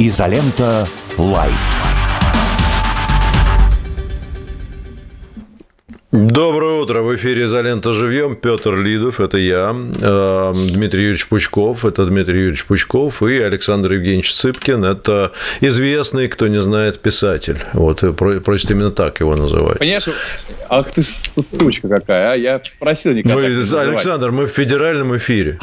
Изолента Live. Доброе утро. В эфире «Изолента живьем». Петр Лидов, это я. Э, Дмитрий Юрьевич Пучков, это Дмитрий Юрьевич Пучков. И Александр Евгеньевич Цыпкин, это известный, кто не знает, писатель. Вот, просит именно так его называть. Понимаешь, ах ты сучка какая, а? Я просил никогда мы, Александр, мы в федеральном эфире.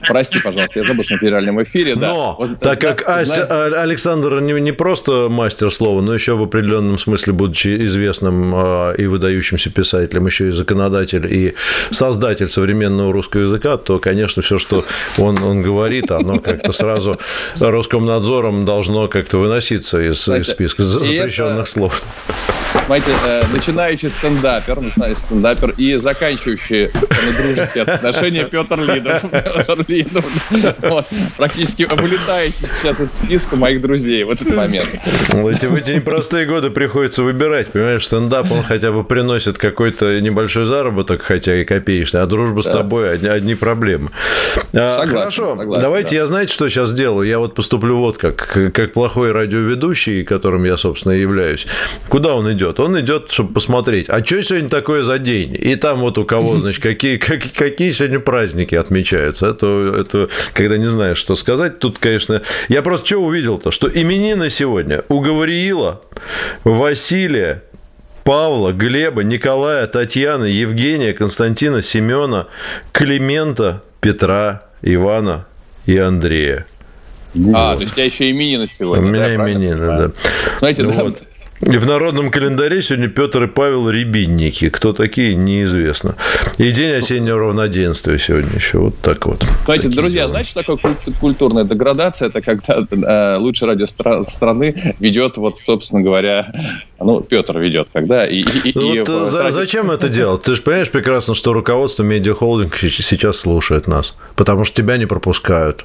Прости, пожалуйста, я забыл, что на федеральном эфире. Да. Но, вот, так как Ася, зна- Александр не, не просто мастер слова, но еще в определенном смысле, будучи известным э, и выдающимся писателем, еще и законодатель, и создатель современного русского языка, то, конечно, все, что он, он говорит, оно как-то сразу Роскомнадзором должно как-то выноситься из, Кстати, из списка запрещенных это... слов. Знаете, э, начинающий стендапер, начинающий стендапер и заканчивающий дружеские отношения Петр Лидов. Лидов. Вот. Практически вылетающий сейчас из списка моих друзей в этот момент. Эти, в эти непростые годы приходится выбирать. Понимаешь, стендап, он хотя бы приносит какой-то небольшой заработок, хотя и копеечный, а дружба да. с тобой одни, одни проблемы. А, согласен, Хорошо, согласен, давайте да. я, знаете, что сейчас сделаю? Я вот поступлю вот как, как плохой радиоведущий, которым я, собственно, являюсь. Куда он идет? Он идет, чтобы посмотреть, а что сегодня такое за день? И там вот у кого, значит, какие, какие, какие сегодня праздники отмечаются. Это, это когда не знаешь, что сказать. Тут, конечно, я просто что увидел-то, что именины сегодня у Гавриила, Василия, Павла, Глеба, Николая, Татьяны, Евгения, Константина, Семена, Климента, Петра, Ивана и Андрея. А, то есть у тебя еще именины сегодня. У меня да, именины, да. Смотрите, вот. И в народном календаре сегодня Петр и Павел Рябинники. Кто такие, неизвестно. И день осеннего равноденствия сегодня еще. Вот так вот. Знаете, друзья, дела. знаете, что такое культурная деградация? Это когда э, лучшее радио страны ведет, вот, собственно говоря, ну, Петр ведет, когда... И, и, ну, и, вот, и, за, зачем это делать? Ты же понимаешь прекрасно, что руководство медиахолдинга сейчас слушает нас, потому что тебя не пропускают.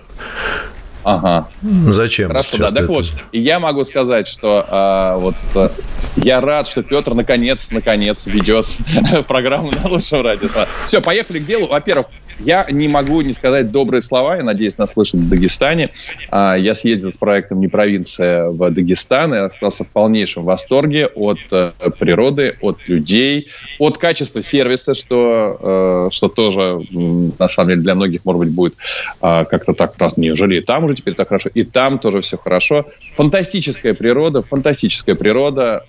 Ага. Зачем? Хорошо, да. Так вот, я могу сказать, что а, вот а, я рад, что Петр наконец, наконец ведет программу на лучшем радио. Все, поехали к делу. Во-первых, я не могу не сказать добрые слова, я надеюсь, нас слышат в Дагестане. А, я съездил с проектом «Не провинция» в Дагестан и остался в полнейшем восторге от э, природы, от людей, от качества сервиса, что, э, что тоже, на самом деле, для многих, может быть, будет а, как-то так раз, неужели и там уже теперь так хорошо, и там тоже все хорошо. Фантастическая природа, фантастическая природа.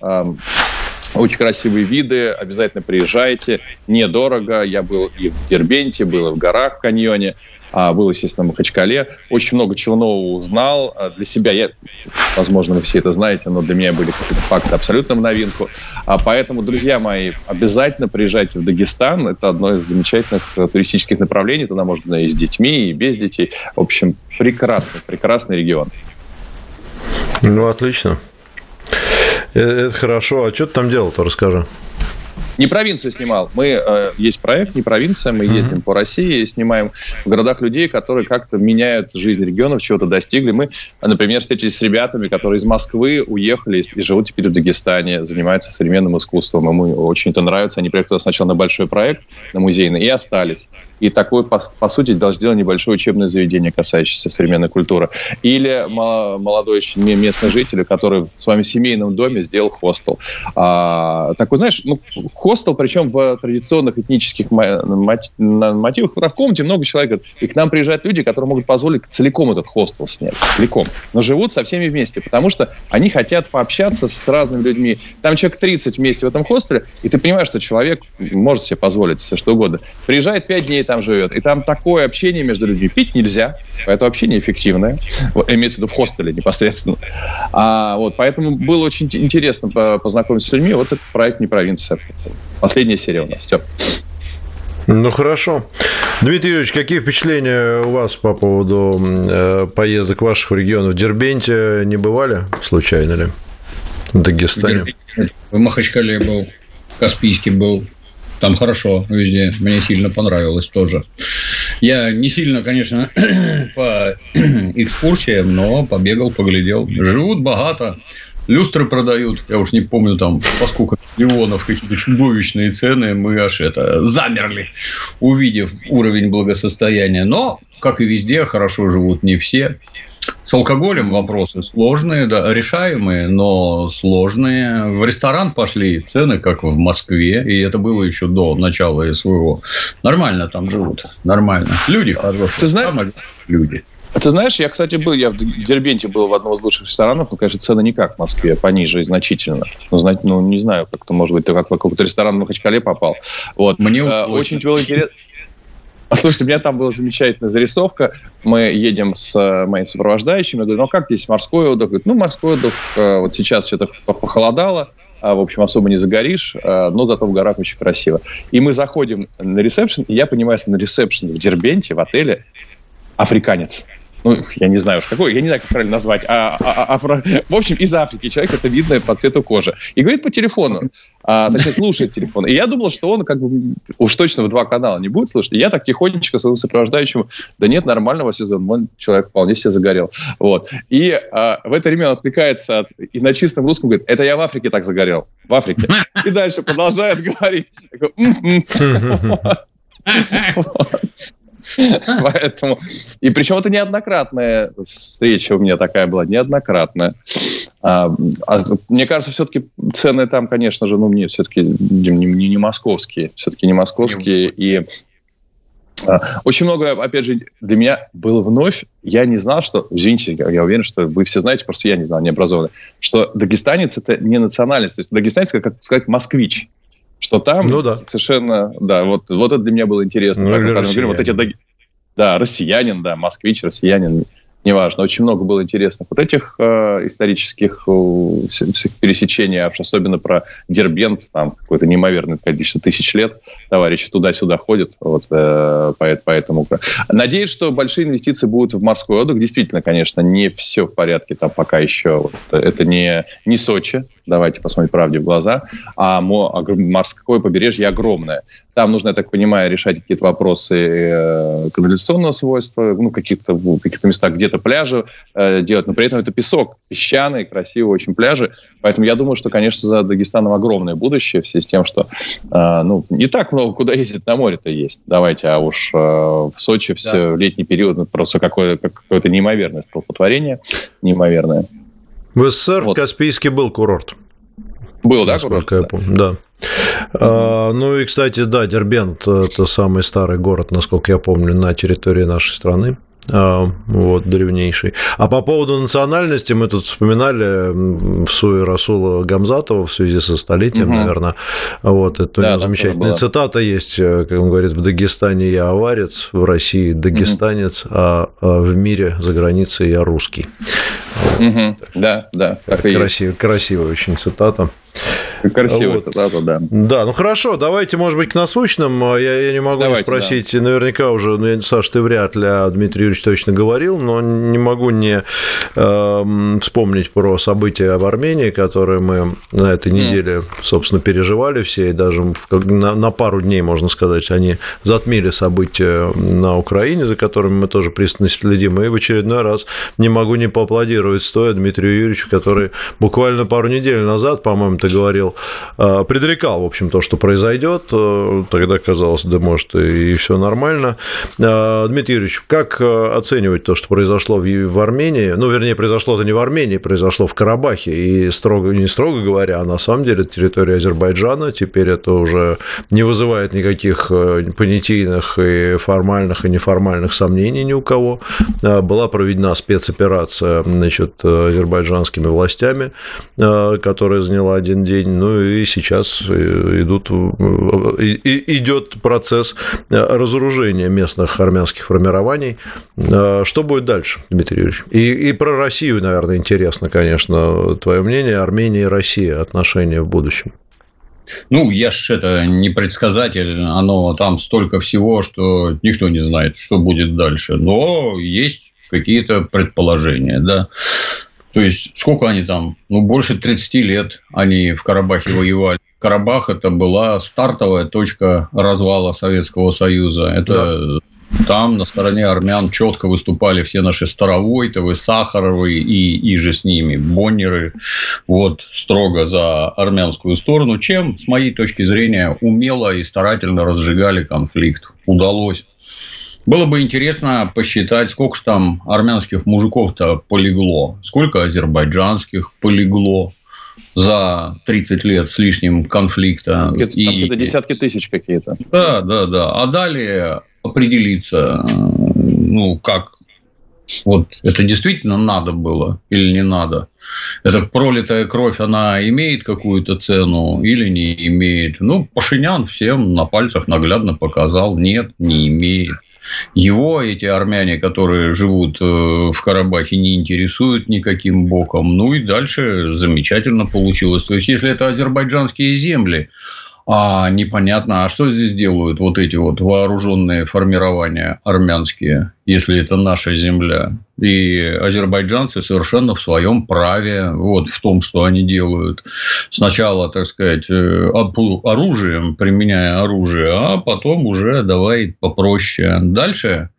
Очень красивые виды, обязательно приезжайте, недорого. Я был и в Дербенте, был и в горах в каньоне, а, был, естественно, в Махачкале. Очень много чего нового узнал. А, для себя, я, возможно, вы все это знаете, но для меня были какие-то факты абсолютно в новинку. А поэтому, друзья мои, обязательно приезжайте в Дагестан. Это одно из замечательных э, туристических направлений. Туда можно и с детьми, и без детей. В общем, прекрасный, прекрасный регион. Ну, отлично. Э, это хорошо. А что ты там делал-то, расскажи. Не провинцию снимал. Мы э, есть проект, не провинция. Мы mm-hmm. ездим по России, и снимаем в городах людей, которые как-то меняют жизнь регионов, чего-то достигли. Мы, например, встретились с ребятами, которые из Москвы уехали и живут теперь в Дагестане, занимаются современным искусством. Ему очень это нравится. Они приехали сначала на большой проект, на музейный, и остались. И такое, по, по сути, должно делать небольшое учебное заведение, касающееся современной культуры. Или молодой местный житель, который в своем семейном доме сделал хостел. А, такой, знаешь, ну, хостел, причем в традиционных этнических мотивах. В комнате много человек, и к нам приезжают люди, которые могут позволить целиком этот хостел снять, целиком. Но живут со всеми вместе, потому что они хотят пообщаться с разными людьми. Там человек 30 вместе в этом хостеле, и ты понимаешь, что человек может себе позволить все что угодно. Приезжает 5 дней там живет, и там такое общение между людьми. Пить нельзя, это вообще неэффективное. Имеется в виду в хостеле непосредственно. А, вот, поэтому было очень интересно познакомиться с людьми. Вот этот проект «Не провинция». Последняя серия у нас. Все. Ну хорошо. Дмитрий Юрьевич, какие впечатления у вас по поводу э, поездок ваших в регион? В Дербенте не бывали, случайно ли? В Дагестане? В Махачкале был, в Каспийске был. Там хорошо везде. Мне сильно понравилось тоже. Я не сильно, конечно, по экскурсиям, но побегал, поглядел. Живут богато. Люстры продают, я уж не помню там, поскольку миллионов, какие-то чудовищные цены, мы аж это замерли, увидев уровень благосостояния. Но как и везде, хорошо живут не все. С алкоголем вопросы сложные, да, решаемые, но сложные. В ресторан пошли цены, как в Москве, и это было еще до начала СВО. Нормально там живут, нормально. Люди хорошие. Ты знаешь, люди. Ты знаешь, я, кстати, был, я в Дербенте был в одном из лучших ресторанов, но, конечно, цены не как в Москве, пониже значительно. Ну, знать, ну не знаю, как-то, может быть, ты как в какой-то ресторан в Махачкале попал. Вот. Мне э, очень было интересно. А слушайте, у меня там была замечательная зарисовка. Мы едем с э, моим сопровождающим. Я говорю, ну а как здесь морской отдых? Говорит, ну, морской отдых, э, вот сейчас что-то похолодало, а, в общем, особо не загоришь, но зато в горах очень красиво. И мы заходим на ресепшн, и я понимаю, что на ресепшн в Дербенте, в отеле, африканец ну, я не знаю уж какой, я не знаю, как правильно назвать, а, а, а, а в общем, из Африки человек, это видно по цвету кожи, и говорит по телефону, а, точнее, слушает телефон. И я думал, что он как бы уж точно в два канала не будет слушать. И я так тихонечко своему сопровождающему, да нет, нормального сезона, он человек вполне себе загорел. Вот. И а, в это время он отвлекается от, и на чистом русском говорит, это я в Африке так загорел. В Африке. И дальше продолжает говорить. Поэтому... И причем это неоднократная встреча у меня такая была, неоднократная. А, а, мне кажется, все-таки цены там, конечно же, ну, мне все-таки не, не, не московские. Все-таки не московские. И а, очень много, опять же, для меня было вновь, я не знал, что, извините, я уверен, что вы все знаете, просто я не знал, не образованный, что дагестанец – это не национальность, то есть дагестанец, как сказать, москвич что там ну, да. совершенно, да, вот, вот это для меня было интересно. Ну, Поэтому, когда мы говорим, вот эти, да, россиянин, да, москвич, россиянин, неважно. Очень много было интересных вот этих э, исторических э, пересечений, особенно про Дербент, там какое-то неимоверное количество тысяч лет товарищи туда-сюда ходят, вот, э, поэтому. Надеюсь, что большие инвестиции будут в морской отдых. Действительно, конечно, не все в порядке там пока еще. Вот, это не, не Сочи, давайте посмотрим правде в глаза, а морское побережье огромное. Там нужно, я так понимаю, решать какие-то вопросы э, канализационного свойства, ну, каких-то в каких-то местах где-то пляжи э, делать, но при этом это песок, песчаный, красивый очень пляжи. Поэтому я думаю, что, конечно, за Дагестаном огромное будущее в связи с тем, что э, ну, не так много куда ездить на море-то есть. Давайте, а уж э, в Сочи да. все в летний период ну, просто какое-то, какое-то неимоверное столпотворение, неимоверное. В СССР вот. Каспийский был курорт. Был, да, курорт? я помню, да. А, ну и, кстати, да, Дербент – это самый старый город, насколько я помню, на территории нашей страны. А, вот, древнейший. А по поводу национальности мы тут вспоминали в Суе Расула Гамзатова в связи со столетием, угу. наверное. Вот, это да, у него замечательная цитата есть, э, как он говорит, в Дагестане я аварец, в России дагестанец, угу. а в мире за границей я русский. Угу. Да, да. Красивая, красивая очень цитата. Красивая вот. цитата, да. Да, ну хорошо, давайте, может быть, к насущным. Я, я не могу давайте, не спросить, да. наверняка уже, ну, Саш, ты вряд ли, а Дмитрий Юрьевич точно говорил, но не могу не э, вспомнить про события в Армении, которые мы на этой неделе, собственно, переживали все, и даже на, на пару дней, можно сказать, они затмили события на Украине, за которыми мы тоже пристально следим, и в очередной раз не могу не поаплодировать стоя Дмитрию Юрьевичу, который буквально пару недель назад, по-моему, ты говорил, э, предрекал, в общем, то, что произойдет. Э, тогда казалось, да, может, и все нормально. Э, Дмитрий Юрьевич, как оценивать то, что произошло в Армении? Ну, вернее, произошло это не в Армении, произошло в Карабахе. И строго, не строго говоря, а на самом деле территория Азербайджана. Теперь это уже не вызывает никаких понятийных и формальных, и неформальных сомнений ни у кого. Была проведена спецоперация значит, азербайджанскими властями, которая заняла один день, ну и сейчас э, идут, идет процесс э, разоружения местных армянских формирований. Э, что будет дальше, Дмитрий Юрьевич? И, и про Россию, наверное, интересно, конечно, твое мнение, Армения и Россия, отношения в будущем. Ну, я ж это не предсказатель, оно там столько всего, что никто не знает, что будет дальше. Но есть какие-то предположения, да. То есть, сколько они там? Ну, больше 30 лет они в Карабахе воевали. Карабах – это была стартовая точка развала Советского Союза. Это да. там на стороне армян четко выступали все наши Старовойтовы, Сахаровы и, и же с ними Боннеры. Вот строго за армянскую сторону, чем, с моей точки зрения, умело и старательно разжигали конфликт. Удалось. Было бы интересно посчитать, сколько же там армянских мужиков-то полегло, сколько азербайджанских полегло за 30 лет с лишним конфликта. Это, и... это десятки тысяч какие-то. Да, да, да. А далее определиться, ну, как вот это действительно надо было или не надо? Эта пролитая кровь, она имеет какую-то цену или не имеет? Ну, Пашинян всем на пальцах наглядно показал, нет, не имеет. Его эти армяне, которые живут э, в Карабахе, не интересуют никаким боком. Ну и дальше замечательно получилось. То есть, если это азербайджанские земли, а непонятно, а что здесь делают вот эти вот вооруженные формирования армянские, если это наша земля. И азербайджанцы совершенно в своем праве вот в том, что они делают. Сначала, так сказать, э, оружием, применяя оружие, а потом уже давай попроще. Дальше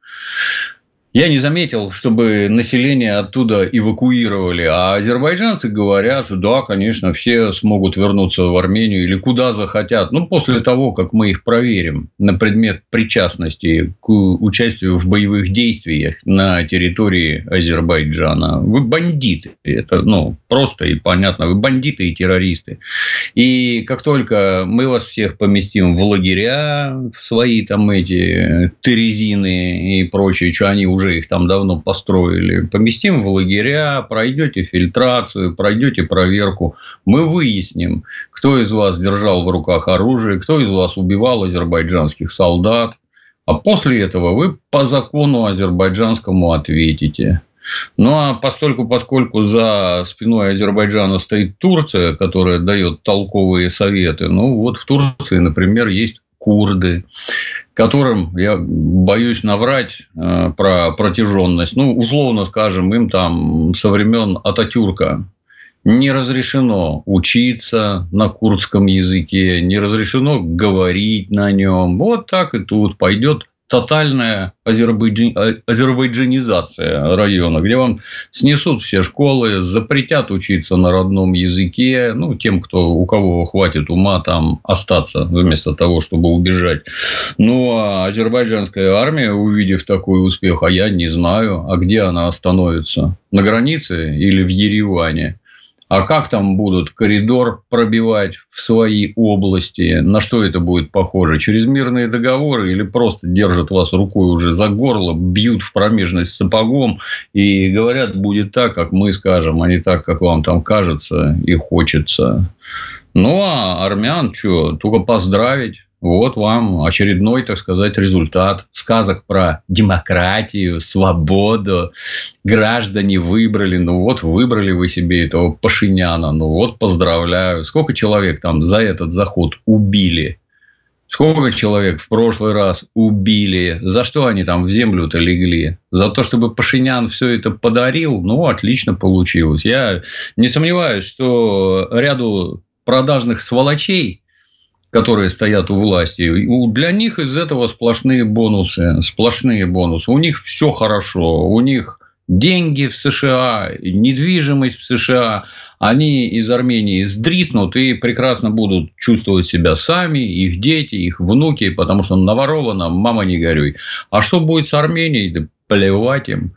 я не заметил, чтобы население оттуда эвакуировали. А азербайджанцы говорят, что да, конечно, все смогут вернуться в Армению или куда захотят. Ну, после того, как мы их проверим на предмет причастности к участию в боевых действиях на территории Азербайджана. Вы бандиты. Это ну, просто и понятно. Вы бандиты и террористы. И как только мы вас всех поместим в лагеря, в свои там эти терезины и прочее, что они уже уже их там давно построили, поместим в лагеря, пройдете фильтрацию, пройдете проверку, мы выясним, кто из вас держал в руках оружие, кто из вас убивал азербайджанских солдат, а после этого вы по закону азербайджанскому ответите. Ну, а постольку, поскольку за спиной Азербайджана стоит Турция, которая дает толковые советы, ну, вот в Турции, например, есть курды, которым, я боюсь наврать э, про протяженность, ну, условно скажем, им там со времен Ататюрка не разрешено учиться на курдском языке, не разрешено говорить на нем. Вот так и тут пойдет тотальная азербайджан... азербайджанизация района, где вам снесут все школы, запретят учиться на родном языке, ну, тем, кто, у кого хватит ума там остаться вместо того, чтобы убежать. Ну, а азербайджанская армия, увидев такой успех, а я не знаю, а где она остановится? На границе или в Ереване? А как там будут коридор пробивать в свои области? На что это будет похоже? Через мирные договоры или просто держат вас рукой уже за горло, бьют в промежность сапогом и говорят, будет так, как мы скажем, а не так, как вам там кажется и хочется. Ну, а армян что? Только поздравить. Вот вам очередной, так сказать, результат сказок про демократию, свободу. Граждане выбрали, ну вот выбрали вы себе этого Пашиняна, ну вот поздравляю. Сколько человек там за этот заход убили? Сколько человек в прошлый раз убили? За что они там в землю-то легли? За то, чтобы Пашинян все это подарил? Ну, отлично получилось. Я не сомневаюсь, что ряду продажных сволочей – которые стоят у власти, для них из этого сплошные бонусы. Сплошные бонусы. У них все хорошо. У них деньги в США, недвижимость в США, они из Армении сдриснут и прекрасно будут чувствовать себя сами, их дети, их внуки, потому что наворовано, мама не горюй. А что будет с Арменией? Да плевать им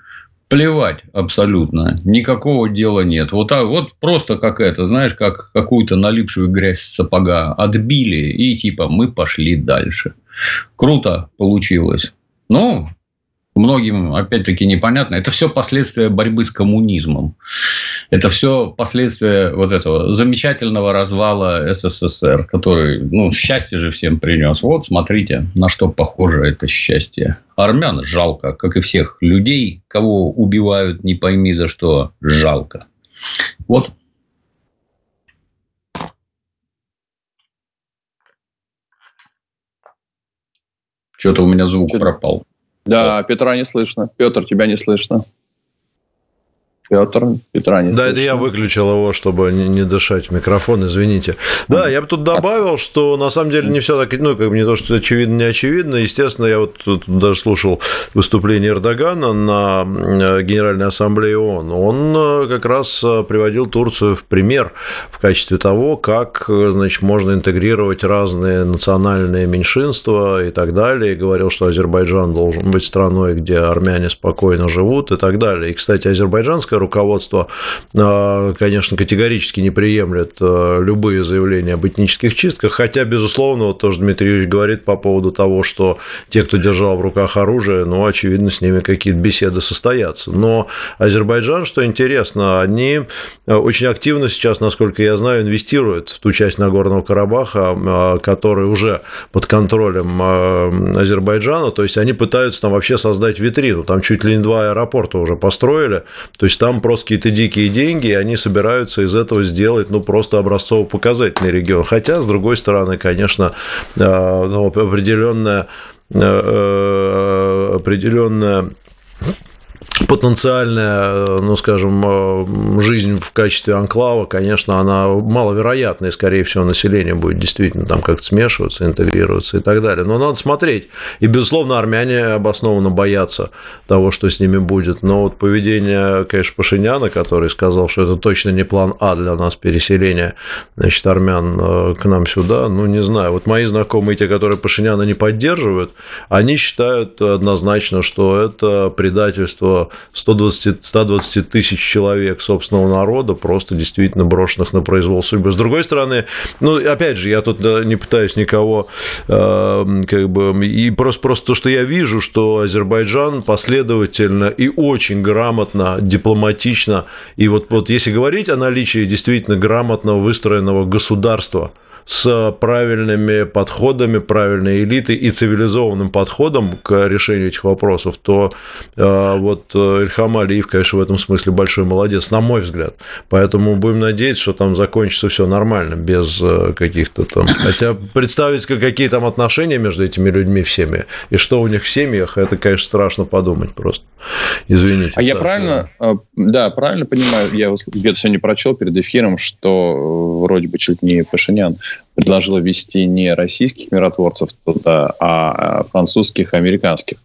плевать абсолютно, никакого дела нет. Вот, а, вот просто как это, знаешь, как какую-то налипшую грязь сапога отбили, и типа мы пошли дальше. Круто получилось. Ну, многим, опять-таки, непонятно. Это все последствия борьбы с коммунизмом. Это все последствия вот этого замечательного развала СССР, который, ну, счастье же всем принес. Вот, смотрите, на что похоже это счастье. Армян жалко, как и всех людей, кого убивают, не пойми за что, жалко. Вот. Что-то у меня звук пропал. Да, Петра не слышно. Петр, тебя не слышно. Петр, Петра не Да, слышно. это я выключил его, чтобы не, не дышать в микрофон, извините. Да, я бы тут добавил, что на самом деле не все так, ну, как бы не то, что очевидно, не очевидно. Естественно, я вот тут даже слушал выступление Эрдогана на э, Генеральной Ассамблее ООН. Он э, как раз э, приводил Турцию в пример в качестве того, как, значит, можно интегрировать разные национальные меньшинства и так далее. И говорил, что Азербайджан должен быть страной, где армяне спокойно живут и так далее. И, кстати, азербайджанское руководство, а, конечно, категорически не приемлет а, любые заявления об этнических чистках, хотя, безусловно, вот тоже Дмитрий Юрьевич говорит по поводу того, что те, кто держал в руках оружие, ну, очевидно, с ними какие-то беседы состоятся. Но Азербайджан, что интересно, они а, очень активно сейчас, насколько я знаю, инвестируют в ту часть Нагорного Карабаха, которая уже под контролем Азербайджана, то есть они пытаются там вообще создать витрину, там чуть ли не два аэропорта уже построили, то есть там просто какие-то дикие деньги, и они собираются из этого сделать, ну, просто образцово-показательный регион. Хотя, с другой стороны, конечно, э, ну, определенная э, э, определенная потенциальная, ну, скажем, э, жизнь в качестве анклава, конечно, она маловероятна, и, скорее всего, население будет действительно там как-то смешиваться, интегрироваться и так далее. Но надо смотреть. И, безусловно, армяне обоснованно боятся того, что с ними будет. Но вот поведение, конечно, Пашиняна, который сказал, что это точно не план А для нас переселения, значит, армян э, к нам сюда, ну, не знаю. Вот мои знакомые, те, которые Пашиняна не поддерживают, они считают однозначно, что это предательство 120, 120 тысяч человек собственного народа просто действительно брошенных на произвол судьбы. С другой стороны, ну, опять же, я тут не пытаюсь никого э, как бы... И просто, просто то, что я вижу, что Азербайджан последовательно и очень грамотно, дипломатично, и вот, вот если говорить о наличии действительно грамотно выстроенного государства – с правильными подходами, правильной элитой и цивилизованным подходом к решению этих вопросов, то э, вот э, Ильхам Алиев, конечно, в этом смысле большой молодец, на мой взгляд. Поэтому будем надеяться, что там закончится все нормально, без э, каких-то там... Хотя представить, какие там отношения между этими людьми всеми, и что у них в семьях, это, конечно, страшно подумать просто. Извините. А Саша. я правильно, да, правильно понимаю, я где-то сегодня прочел перед эфиром, что вроде бы чуть не Пашинян предложила ввести не российских миротворцев туда, а французских и американских.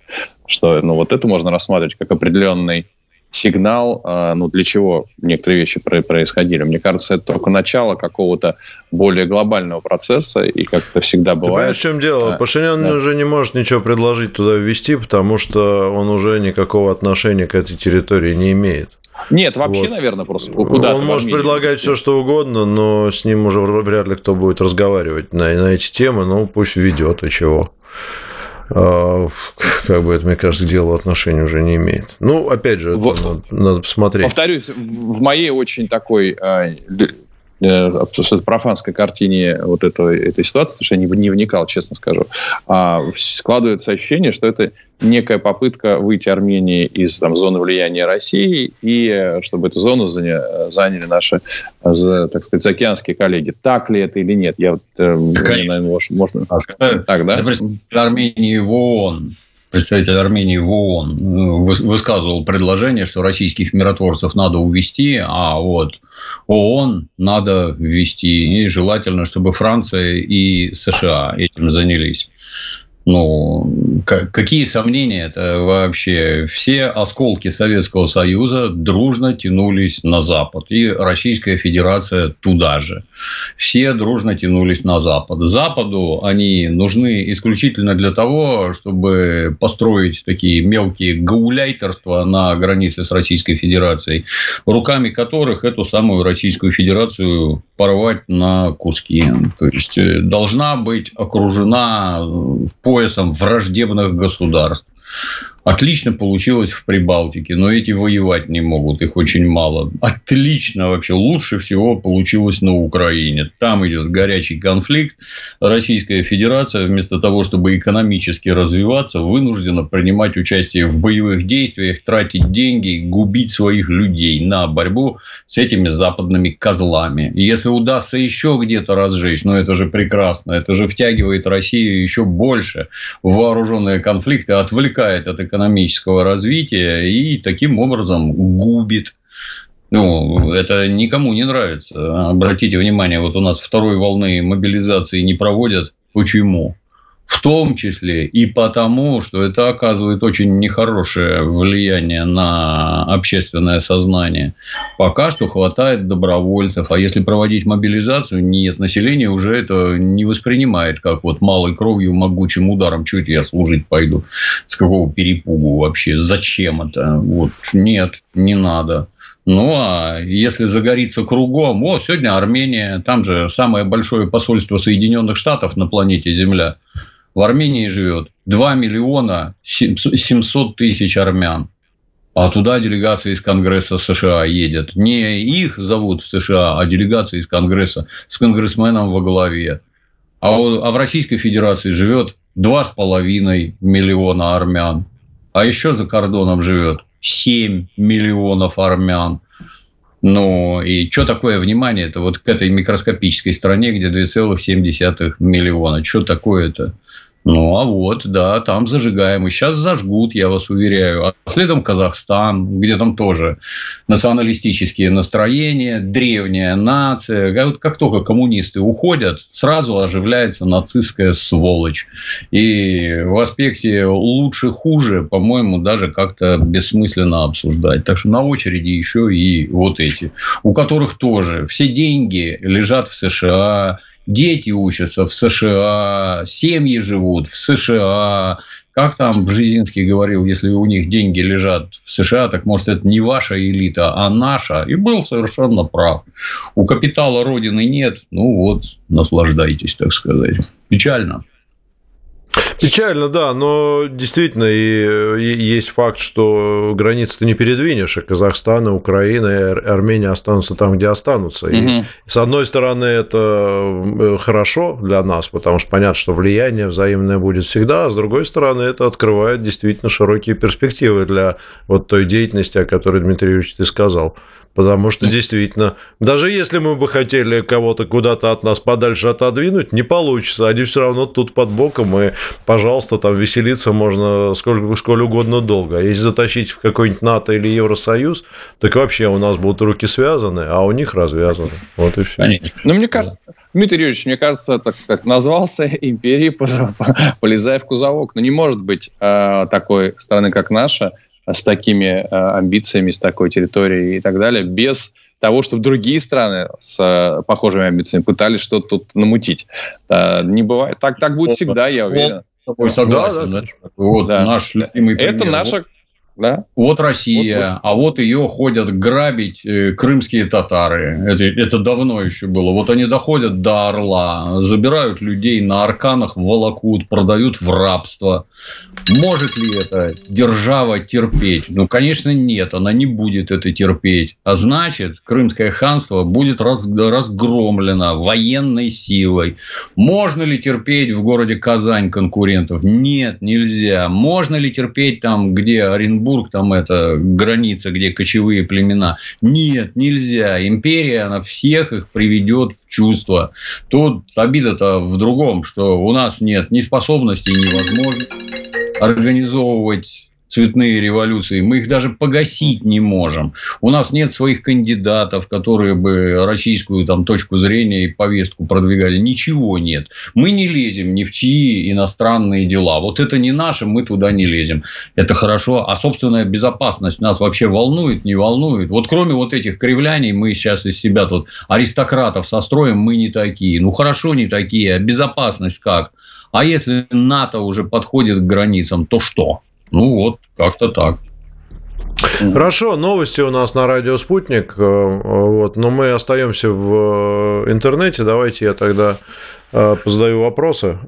Что, ну, вот это можно рассматривать как определенный сигнал, а, ну, для чего некоторые вещи происходили. Мне кажется, это только начало какого-то более глобального процесса, и как это всегда бывает. Ты в чем дело? А, Пашинян да. уже не может ничего предложить туда ввести, потому что он уже никакого отношения к этой территории не имеет. Нет, вообще, вот. наверное, просто куда Он может предлагать все, что угодно, но с ним уже вряд ли кто будет разговаривать на, на эти темы. Ну, пусть ведет, и чего. А, как бы это, мне кажется, к делу отношения уже не имеет. Ну, опять же, вот. надо, надо посмотреть. Повторюсь, в моей очень такой а, Э, профанской картине вот этого, этой ситуации, потому что я не, не вникал, честно скажу, а складывается ощущение, что это некая попытка выйти Армении из там, зоны влияния России и э, чтобы эту зону заняли, заняли наши, так сказать, заокеанские коллеги. Так ли это или нет? Я вот, э, наверное, можно... Так, да? Армении в ООН представитель Армении в ООН э, высказывал предложение, что российских миротворцев надо увести, а вот ООН надо ввести. И желательно, чтобы Франция и США этим занялись. Ну, какие сомнения это вообще? Все осколки Советского Союза дружно тянулись на Запад. И Российская Федерация туда же. Все дружно тянулись на Запад. Западу они нужны исключительно для того, чтобы построить такие мелкие гауляйтерства на границе с Российской Федерацией, руками которых эту самую Российскую Федерацию порвать на куски. То есть, э, должна быть окружена по поясом враждебных государств. Отлично получилось в Прибалтике, но эти воевать не могут, их очень мало. Отлично вообще, лучше всего получилось на Украине. Там идет горячий конфликт. Российская Федерация вместо того, чтобы экономически развиваться, вынуждена принимать участие в боевых действиях, тратить деньги, губить своих людей на борьбу с этими западными козлами. И если удастся еще где-то разжечь, ну это же прекрасно, это же втягивает Россию еще больше в вооруженные конфликты, отвлекает от экономики экономического развития и таким образом губит ну, это никому не нравится. Обратите внимание, вот у нас второй волны мобилизации не проводят. Почему? В том числе и потому, что это оказывает очень нехорошее влияние на общественное сознание. Пока что хватает добровольцев, а если проводить мобилизацию, нет, население уже это не воспринимает как вот малой кровью, могучим ударом, чуть я служить пойду, с какого перепугу вообще, зачем это, вот, нет, не надо. Ну, а если загорится кругом, о, сегодня Армения, там же самое большое посольство Соединенных Штатов на планете Земля. В Армении живет 2 миллиона 700 тысяч армян. А туда делегация из Конгресса США едет. Не их зовут в США, а делегация из Конгресса с конгрессменом во главе. А, а в Российской Федерации живет 2,5 миллиона армян. А еще за кордоном живет 7 миллионов армян. Ну, и что такое внимание это вот к этой микроскопической стране, где 2,7 миллиона? Что такое-то? Ну, а вот, да, там зажигаем. И сейчас зажгут, я вас уверяю. А следом Казахстан, где там тоже националистические настроения, древняя нация. А вот как только коммунисты уходят, сразу оживляется нацистская сволочь. И в аспекте лучше-хуже, по-моему, даже как-то бессмысленно обсуждать. Так что на очереди еще и вот эти, у которых тоже все деньги лежат в США, дети учатся в США, семьи живут в США. Как там Бжезинский говорил, если у них деньги лежат в США, так может это не ваша элита, а наша. И был совершенно прав. У капитала родины нет, ну вот, наслаждайтесь, так сказать. Печально. Печально, да, но действительно и, и есть факт, что границы ты не передвинешь, и Казахстан, и Украина, и Армения останутся там, где останутся. И, угу. с одной стороны, это э, хорошо для нас, потому что понятно, что влияние взаимное будет всегда, а с другой стороны, это открывает действительно широкие перспективы для вот той деятельности, о которой, Дмитрий Юрьевич, ты сказал. Потому что действительно, даже если мы бы хотели кого-то куда-то от нас подальше отодвинуть, не получится. Они все равно тут под боком, и, пожалуйста, там веселиться можно сколько, сколь угодно долго. А если затащить в какой-нибудь НАТО или Евросоюз, так вообще у нас будут руки связаны, а у них развязаны. Вот и все. Конечно. Ну, мне кажется, Дмитрий Юрьевич, мне кажется, так как назвался империей, полезая в кузовок. Но не может быть э, такой страны, как наша, с такими э, амбициями, с такой территорией и так далее, без того, чтобы другие страны с э, похожими амбициями пытались что-то тут намутить. Э, не бывает. Так, так будет всегда, я уверен. Тобой согласен. Да, да. Вот да. наш любимый пример. Это наша да? Вот Россия, вот, вот. а вот ее ходят грабить э, крымские татары. Это, это давно еще было. Вот они доходят до Орла, забирают людей на арканах, волокут, продают в рабство. Может ли это держава терпеть? Ну, конечно, нет. Она не будет это терпеть. А значит, Крымское ханство будет раз, разгромлено военной силой. Можно ли терпеть в городе Казань конкурентов? Нет, нельзя. Можно ли терпеть там, где Оренбург Оренбург, там это граница, где кочевые племена. Нет, нельзя. Империя, она всех их приведет в чувство. Тут обида-то в другом, что у нас нет ни способностей, ни возможности организовывать цветные революции, мы их даже погасить не можем. У нас нет своих кандидатов, которые бы российскую там, точку зрения и повестку продвигали. Ничего нет. Мы не лезем ни в чьи иностранные дела. Вот это не наше, мы туда не лезем. Это хорошо. А собственная безопасность нас вообще волнует, не волнует. Вот кроме вот этих кривляний, мы сейчас из себя тут аристократов состроим, мы не такие. Ну, хорошо, не такие. А безопасность как? А если НАТО уже подходит к границам, то что? Ну вот, как-то так. Хорошо, новости у нас на радио Спутник, э, вот, но мы остаемся в э, интернете. Давайте я тогда э, позадаю вопросы.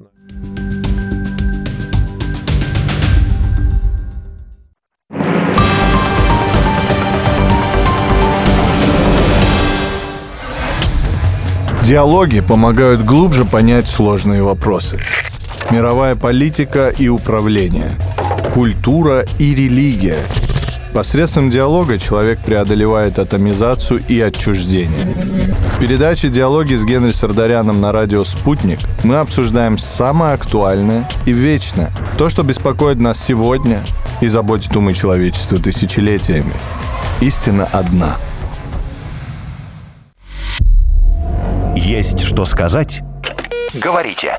Диалоги помогают глубже понять сложные вопросы. Мировая политика и управление – культура и религия, Посредством диалога человек преодолевает атомизацию и отчуждение. В передаче «Диалоги с Генри Сардаряном» на радио «Спутник» мы обсуждаем самое актуальное и вечное. То, что беспокоит нас сегодня и заботит умы человечества тысячелетиями. Истина одна. Есть что сказать? Говорите.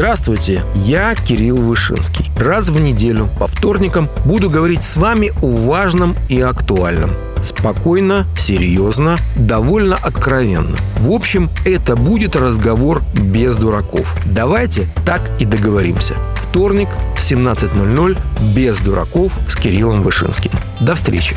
Здравствуйте, я Кирилл Вышинский. Раз в неделю по вторникам буду говорить с вами о важном и актуальном. Спокойно, серьезно, довольно откровенно. В общем, это будет разговор без дураков. Давайте так и договоримся. Вторник в 17.00 без дураков с Кириллом Вышинским. До встречи.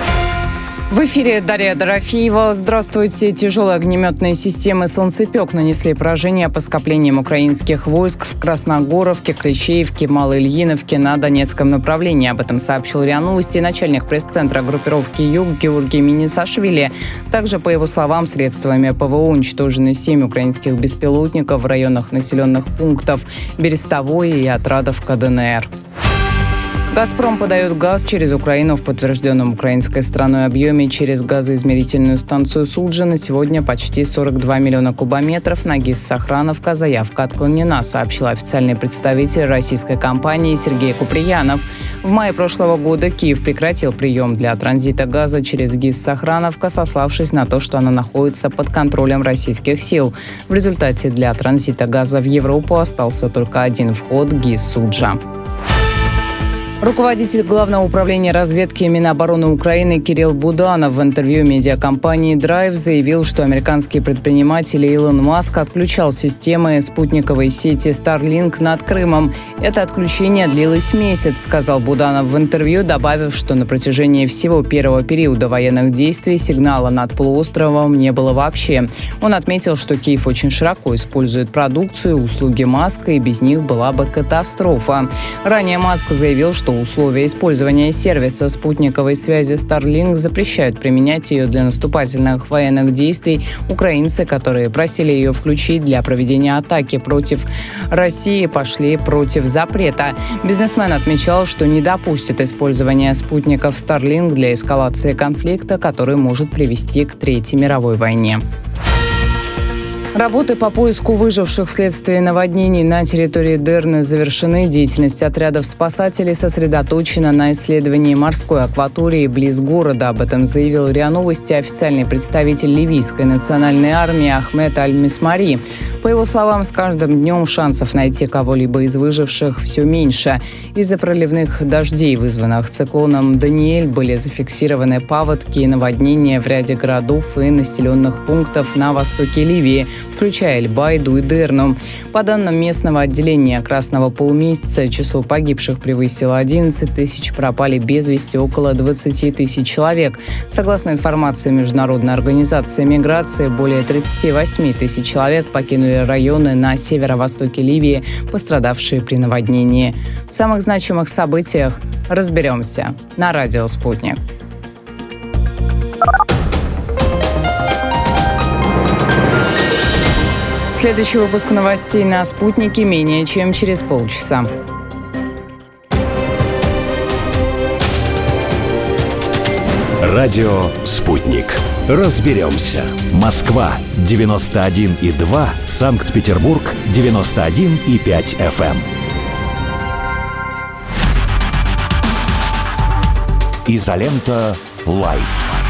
В эфире Дарья Дорофеева. Здравствуйте. Тяжелые огнеметные системы «Солнцепек» нанесли поражение по скоплениям украинских войск в Красногоровке, Клещеевке, Малоильиновке на Донецком направлении. Об этом сообщил РИА Новости начальник пресс-центра группировки «Юг» Георгий Минисашвили. Также, по его словам, средствами ПВО уничтожены семь украинских беспилотников в районах населенных пунктов Берестовой и Отрадов КДНР. «Газпром» подает газ через Украину в подтвержденном украинской страной объеме через газоизмерительную станцию Суджи на сегодня почти 42 миллиона кубометров. На ГИС Сохрановка заявка отклонена, сообщил официальный представитель российской компании Сергей Куприянов. В мае прошлого года Киев прекратил прием для транзита газа через ГИС Сохрановка, сославшись на то, что она находится под контролем российских сил. В результате для транзита газа в Европу остался только один вход – ГИС Суджа. Руководитель Главного управления разведки Минобороны Украины Кирилл Буданов в интервью медиакомпании Drive заявил, что американский предприниматель Илон Маск отключал системы спутниковой сети Starlink над Крымом. Это отключение длилось месяц, сказал Буданов в интервью, добавив, что на протяжении всего первого периода военных действий сигнала над полуостровом не было вообще. Он отметил, что Киев очень широко использует продукцию услуги Маска, и без них была бы катастрофа. Ранее Маск заявил, что что условия использования сервиса спутниковой связи Starlink запрещают применять ее для наступательных военных действий. Украинцы, которые просили ее включить для проведения атаки против России, пошли против запрета. Бизнесмен отмечал, что не допустит использования спутников Starlink для эскалации конфликта, который может привести к Третьей мировой войне. Работы по поиску выживших вследствие наводнений на территории Дерны завершены. Деятельность отрядов спасателей сосредоточена на исследовании морской акватории близ города. Об этом заявил РИА Новости официальный представитель ливийской национальной армии Ахмед Аль-Мисмари. По его словам, с каждым днем шансов найти кого-либо из выживших все меньше. Из-за проливных дождей, вызванных циклоном Даниэль, были зафиксированы паводки и наводнения в ряде городов и населенных пунктов на востоке Ливии – включая Эльбайду и Дерну. По данным местного отделения Красного полумесяца, число погибших превысило 11 тысяч, пропали без вести около 20 тысяч человек. Согласно информации Международной организации миграции, более 38 тысяч человек покинули районы на северо-востоке Ливии, пострадавшие при наводнении. В самых значимых событиях разберемся на радио «Спутник». Следующий выпуск новостей на «Спутнике» менее чем через полчаса. Радио «Спутник». Разберемся. Москва, 91,2. Санкт-Петербург, 91,5 FM. Изолента Live.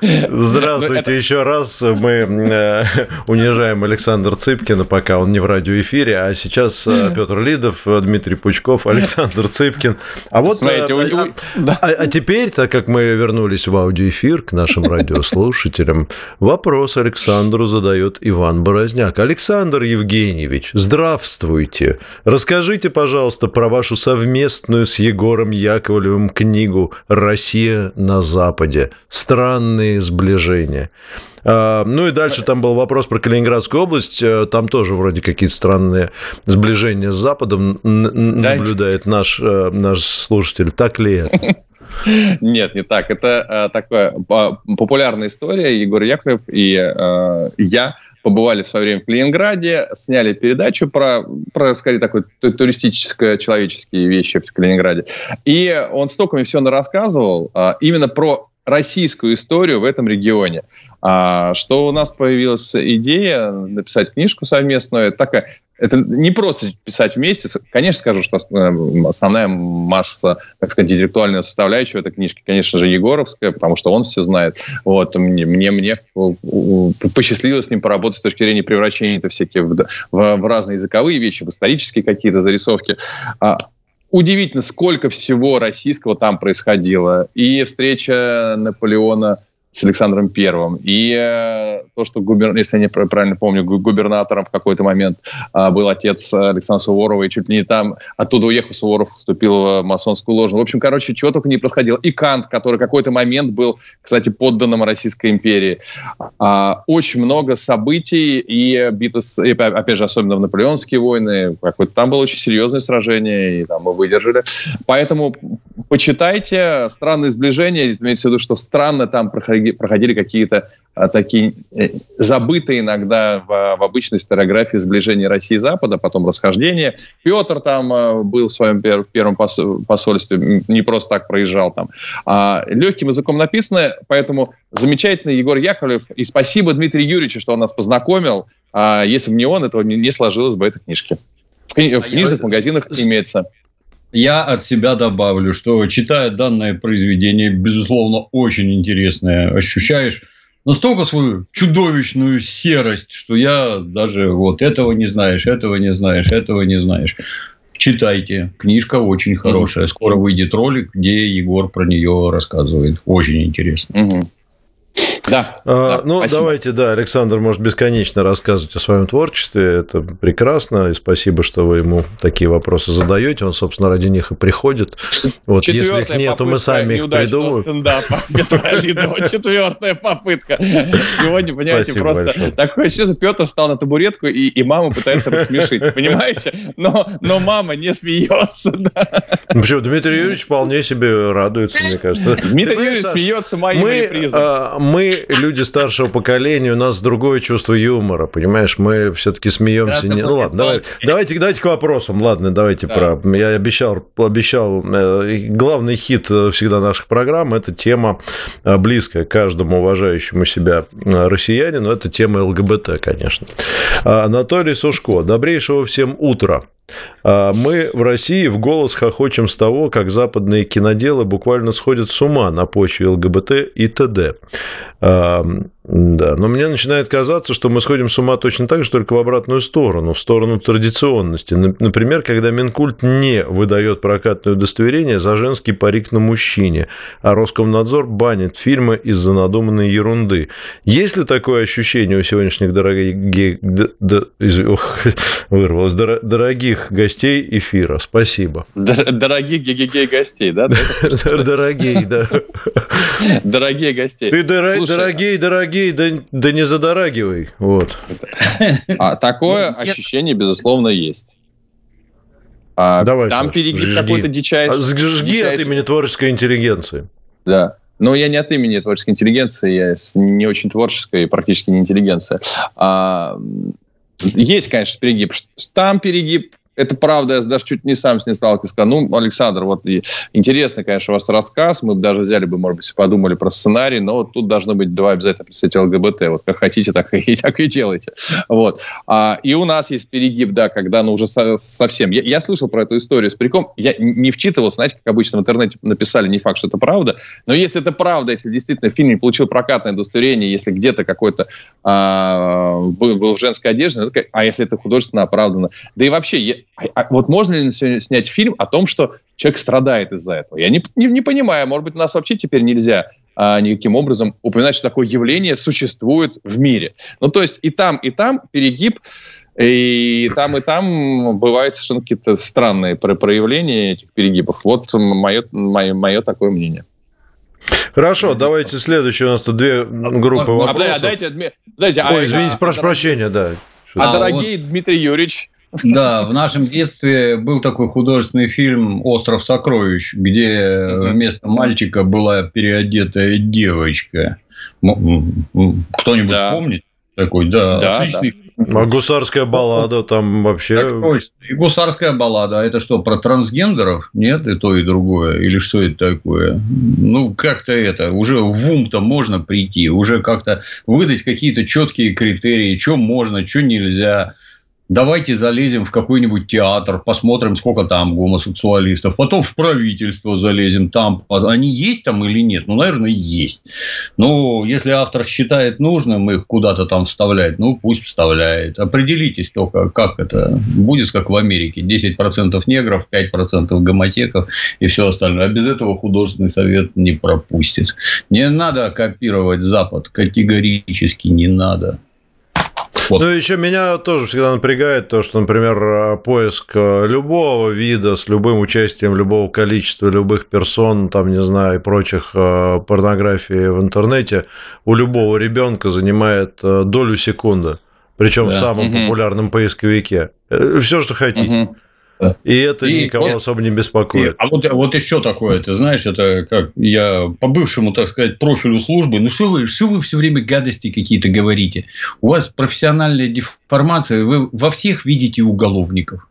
Здравствуйте еще раз. Мы э, унижаем Александра Цыпкина, пока он не в радиоэфире, а сейчас э, Петр Лидов, Дмитрий Пучков, Александр Цыпкин. А вот Смотрите, а, а, а теперь, так как мы вернулись в аудиоэфир к нашим радиослушателям, вопрос Александру задает Иван Борозняк. Александр Евгеньевич, здравствуйте. Расскажите, пожалуйста, про вашу совместную с Егором Яковлевым книгу «Россия на Западе. Странные сближения». А, ну и дальше там был вопрос про Калининградскую область. Э, там тоже вроде какие-то странные сближения с Западом наблюдает наш, э, наш слушатель. Так ли это? Нет, не так. Это э, такая популярная история. Егор Яковлев и я побывали в свое время в Калининграде, сняли передачу про, про скорее, такой туристическо-человеческие вещи в Калининграде. И он столько мне все рассказывал а, именно про российскую историю в этом регионе. А, что у нас появилась идея написать книжку совместную. Такая это не просто писать вместе. Конечно, скажу, что основная масса, так сказать, интеллектуальная составляющая этой книжки, конечно же, Егоровская, потому что он все знает. Вот, мне, мне, мне посчастливилось с ним поработать с точки зрения превращения это всякие в, в, в разные языковые вещи, в исторические какие-то зарисовки. А, удивительно, сколько всего российского там происходило. И встреча Наполеона с Александром Первым. И э, то, что, губер... если я не правильно помню, губернатором в какой-то момент э, был отец Александра Суворова, и чуть ли не там оттуда уехал Суворов, вступил в масонскую ложу. В общем, короче, чего только не происходило. И Кант, который какой-то момент был, кстати, подданным Российской империи. А, очень много событий, и битва, с... и, опять же, особенно в наполеонские войны, какое-то там было очень серьезное сражение, и там мы выдержали. Поэтому почитайте «Странные сближения», имеется в виду, что странно там проходили проходили какие-то а, такие э, забытые иногда в, в обычной историографии сближения России и Запада, потом расхождение. Петр там а, был в своем пер, первом пос, посольстве, не просто так проезжал там. А, легким языком написано, поэтому замечательный Егор Яковлев. И спасибо Дмитрию Юрьевичу, что он нас познакомил. А, если бы не он, этого не сложилось бы этой книжки. В, кни- в книжных магазинах имеется. Я от себя добавлю, что читая данное произведение, безусловно, очень интересное, ощущаешь настолько свою чудовищную серость, что я даже вот этого не знаешь, этого не знаешь, этого не знаешь. Читайте. Книжка очень хорошая. Скоро выйдет ролик, где Егор про нее рассказывает. Очень интересно. Угу. Да. А, да ну, спасибо. давайте, да, Александр может бесконечно рассказывать о своем творчестве. Это прекрасно. И спасибо, что вы ему такие вопросы задаете. Он, собственно, ради них и приходит. Вот, если их нет, то мы сами их придумаем. Четвертая попытка. Сегодня, понимаете, спасибо просто большое. такое ощущение, Петр встал на табуретку, и, и мама пытается рассмешить. Понимаете? Но, но мама не смеется. Да. Ну, почему? Дмитрий Юрьевич вполне себе радуется, мне кажется. Дмитрий Юрьевич смеется моим мы, репризом. А, мы люди старшего поколения, у нас другое чувство юмора, понимаешь? Мы все-таки смеемся. Не... Ну ладно, давай, давайте, давайте к вопросам. Ладно, давайте да. про. Я обещал, обещал. Э, главный хит всегда наших программ это тема э, близкая каждому уважающему себя э, россиянину. Это тема ЛГБТ, конечно. Анатолий Сушко. Добрейшего всем утра. А мы в России в голос хохочем с того, как западные киноделы буквально сходят с ума на почве ЛГБТ и т.д. Да, но мне начинает казаться, что мы сходим с ума точно так же, только в обратную сторону, в сторону традиционности. Например, когда Минкульт не выдает прокатное удостоверение за женский парик на мужчине, а Роскомнадзор банит фильмы из-за надуманной ерунды. Есть ли такое ощущение у сегодняшних дорогих, вырвалось, дорогих гостей эфира? Спасибо. Дорогих гостей, да? Дорогие, да. Дорогие гостей. Ты дорогие, дорогие дорогие, да, да не задорагивай. Вот. А такое ощущение, безусловно, есть. А, Давай, там перегиб какой-то дичайший. А, жги дичайший. от имени творческой интеллигенции. Да. Но я не от имени творческой интеллигенции, я не очень творческая и практически не интеллигенция. А, есть, конечно, перегиб. Там перегиб, это правда, я даже чуть не сам с ним сталкивался. Сказал, ну, Александр, вот интересный, конечно, у вас рассказ, мы бы даже взяли бы, может быть, подумали про сценарий, но вот тут должно быть два обязательно представителя ЛГБТ, вот как хотите, так и, так и делайте. Вот. А, и у нас есть перегиб, да, когда, ну, уже со, совсем... Я, я слышал про эту историю с приком, я не вчитывался, знаете, как обычно в интернете написали, не факт, что это правда, но если это правда, если действительно фильм не получил прокатное удостоверение, если где-то какой-то а, был, был в женской одежде, ну, а если это художественно оправдано, да и вообще, а, а вот можно ли снять фильм о том, что человек страдает из-за этого? Я не, не, не понимаю, может быть, нас вообще теперь нельзя а, никаким образом упоминать, что такое явление существует в мире. Ну, то есть и там, и там перегиб, и там, и там бывают совершенно какие-то странные проявления этих перегибов. Вот мое, мое, мое такое мнение. Хорошо, давайте следующее. У нас тут две группы вопросов. А, дайте, дайте, Ой, извините, а, прошу прощения, да. А, дорогие вот... Дмитрий Юрьевич, да, в нашем детстве был такой художественный фильм «Остров сокровищ», где вместо мальчика была переодетая девочка. Кто-нибудь да. помнит такой? Да, да отличный. Да. А гусарская баллада там вообще... И гусарская баллада. А это что, про трансгендеров? Нет, и то, и другое. Или что это такое? Ну, как-то это, уже в ум-то можно прийти, уже как-то выдать какие-то четкие критерии, что можно, что нельзя давайте залезем в какой-нибудь театр, посмотрим, сколько там гомосексуалистов, потом в правительство залезем, там они есть там или нет? Ну, наверное, есть. Но если автор считает нужным их куда-то там вставлять, ну, пусть вставляет. Определитесь только, как это будет, как в Америке. 10% негров, 5% гомотеков и все остальное. А без этого художественный совет не пропустит. Не надо копировать Запад, категорически не надо. Вот. Ну, еще меня тоже всегда напрягает то, что, например, поиск любого вида с любым участием любого количества любых персон, там, не знаю, и прочих э, порнографии в интернете у любого ребенка занимает э, долю секунды. Причем да. в самом угу. популярном поисковике. Э, Все, что хотите. Угу. И это и, никого и, особо не беспокоит. И, а вот, вот еще такое, ты знаешь, это как я по бывшему, так сказать, профилю службы, ну что вы, что вы все время гадости какие-то говорите? У вас профессиональная деформация, вы во всех видите уголовников.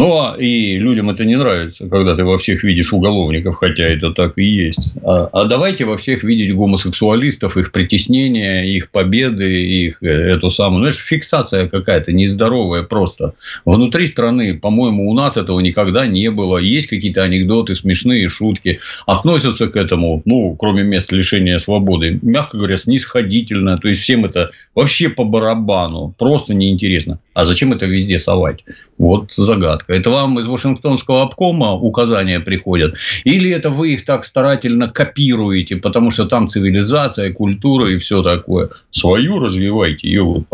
Ну, а и людям это не нравится, когда ты во всех видишь уголовников, хотя это так и есть. А, а давайте во всех видеть гомосексуалистов, их притеснения, их победы, их э, эту самую... Знаешь, фиксация какая-то нездоровая просто. Внутри страны, по-моему, у нас этого никогда не было. Есть какие-то анекдоты, смешные шутки. Относятся к этому, ну, кроме мест лишения свободы, мягко говоря, снисходительно. То есть, всем это вообще по барабану. Просто неинтересно. А зачем это везде совать? Вот загадка. Это вам из Вашингтонского обкома указания приходят? Или это вы их так старательно копируете, потому что там цивилизация, культура и все такое? Свою развивайте, ее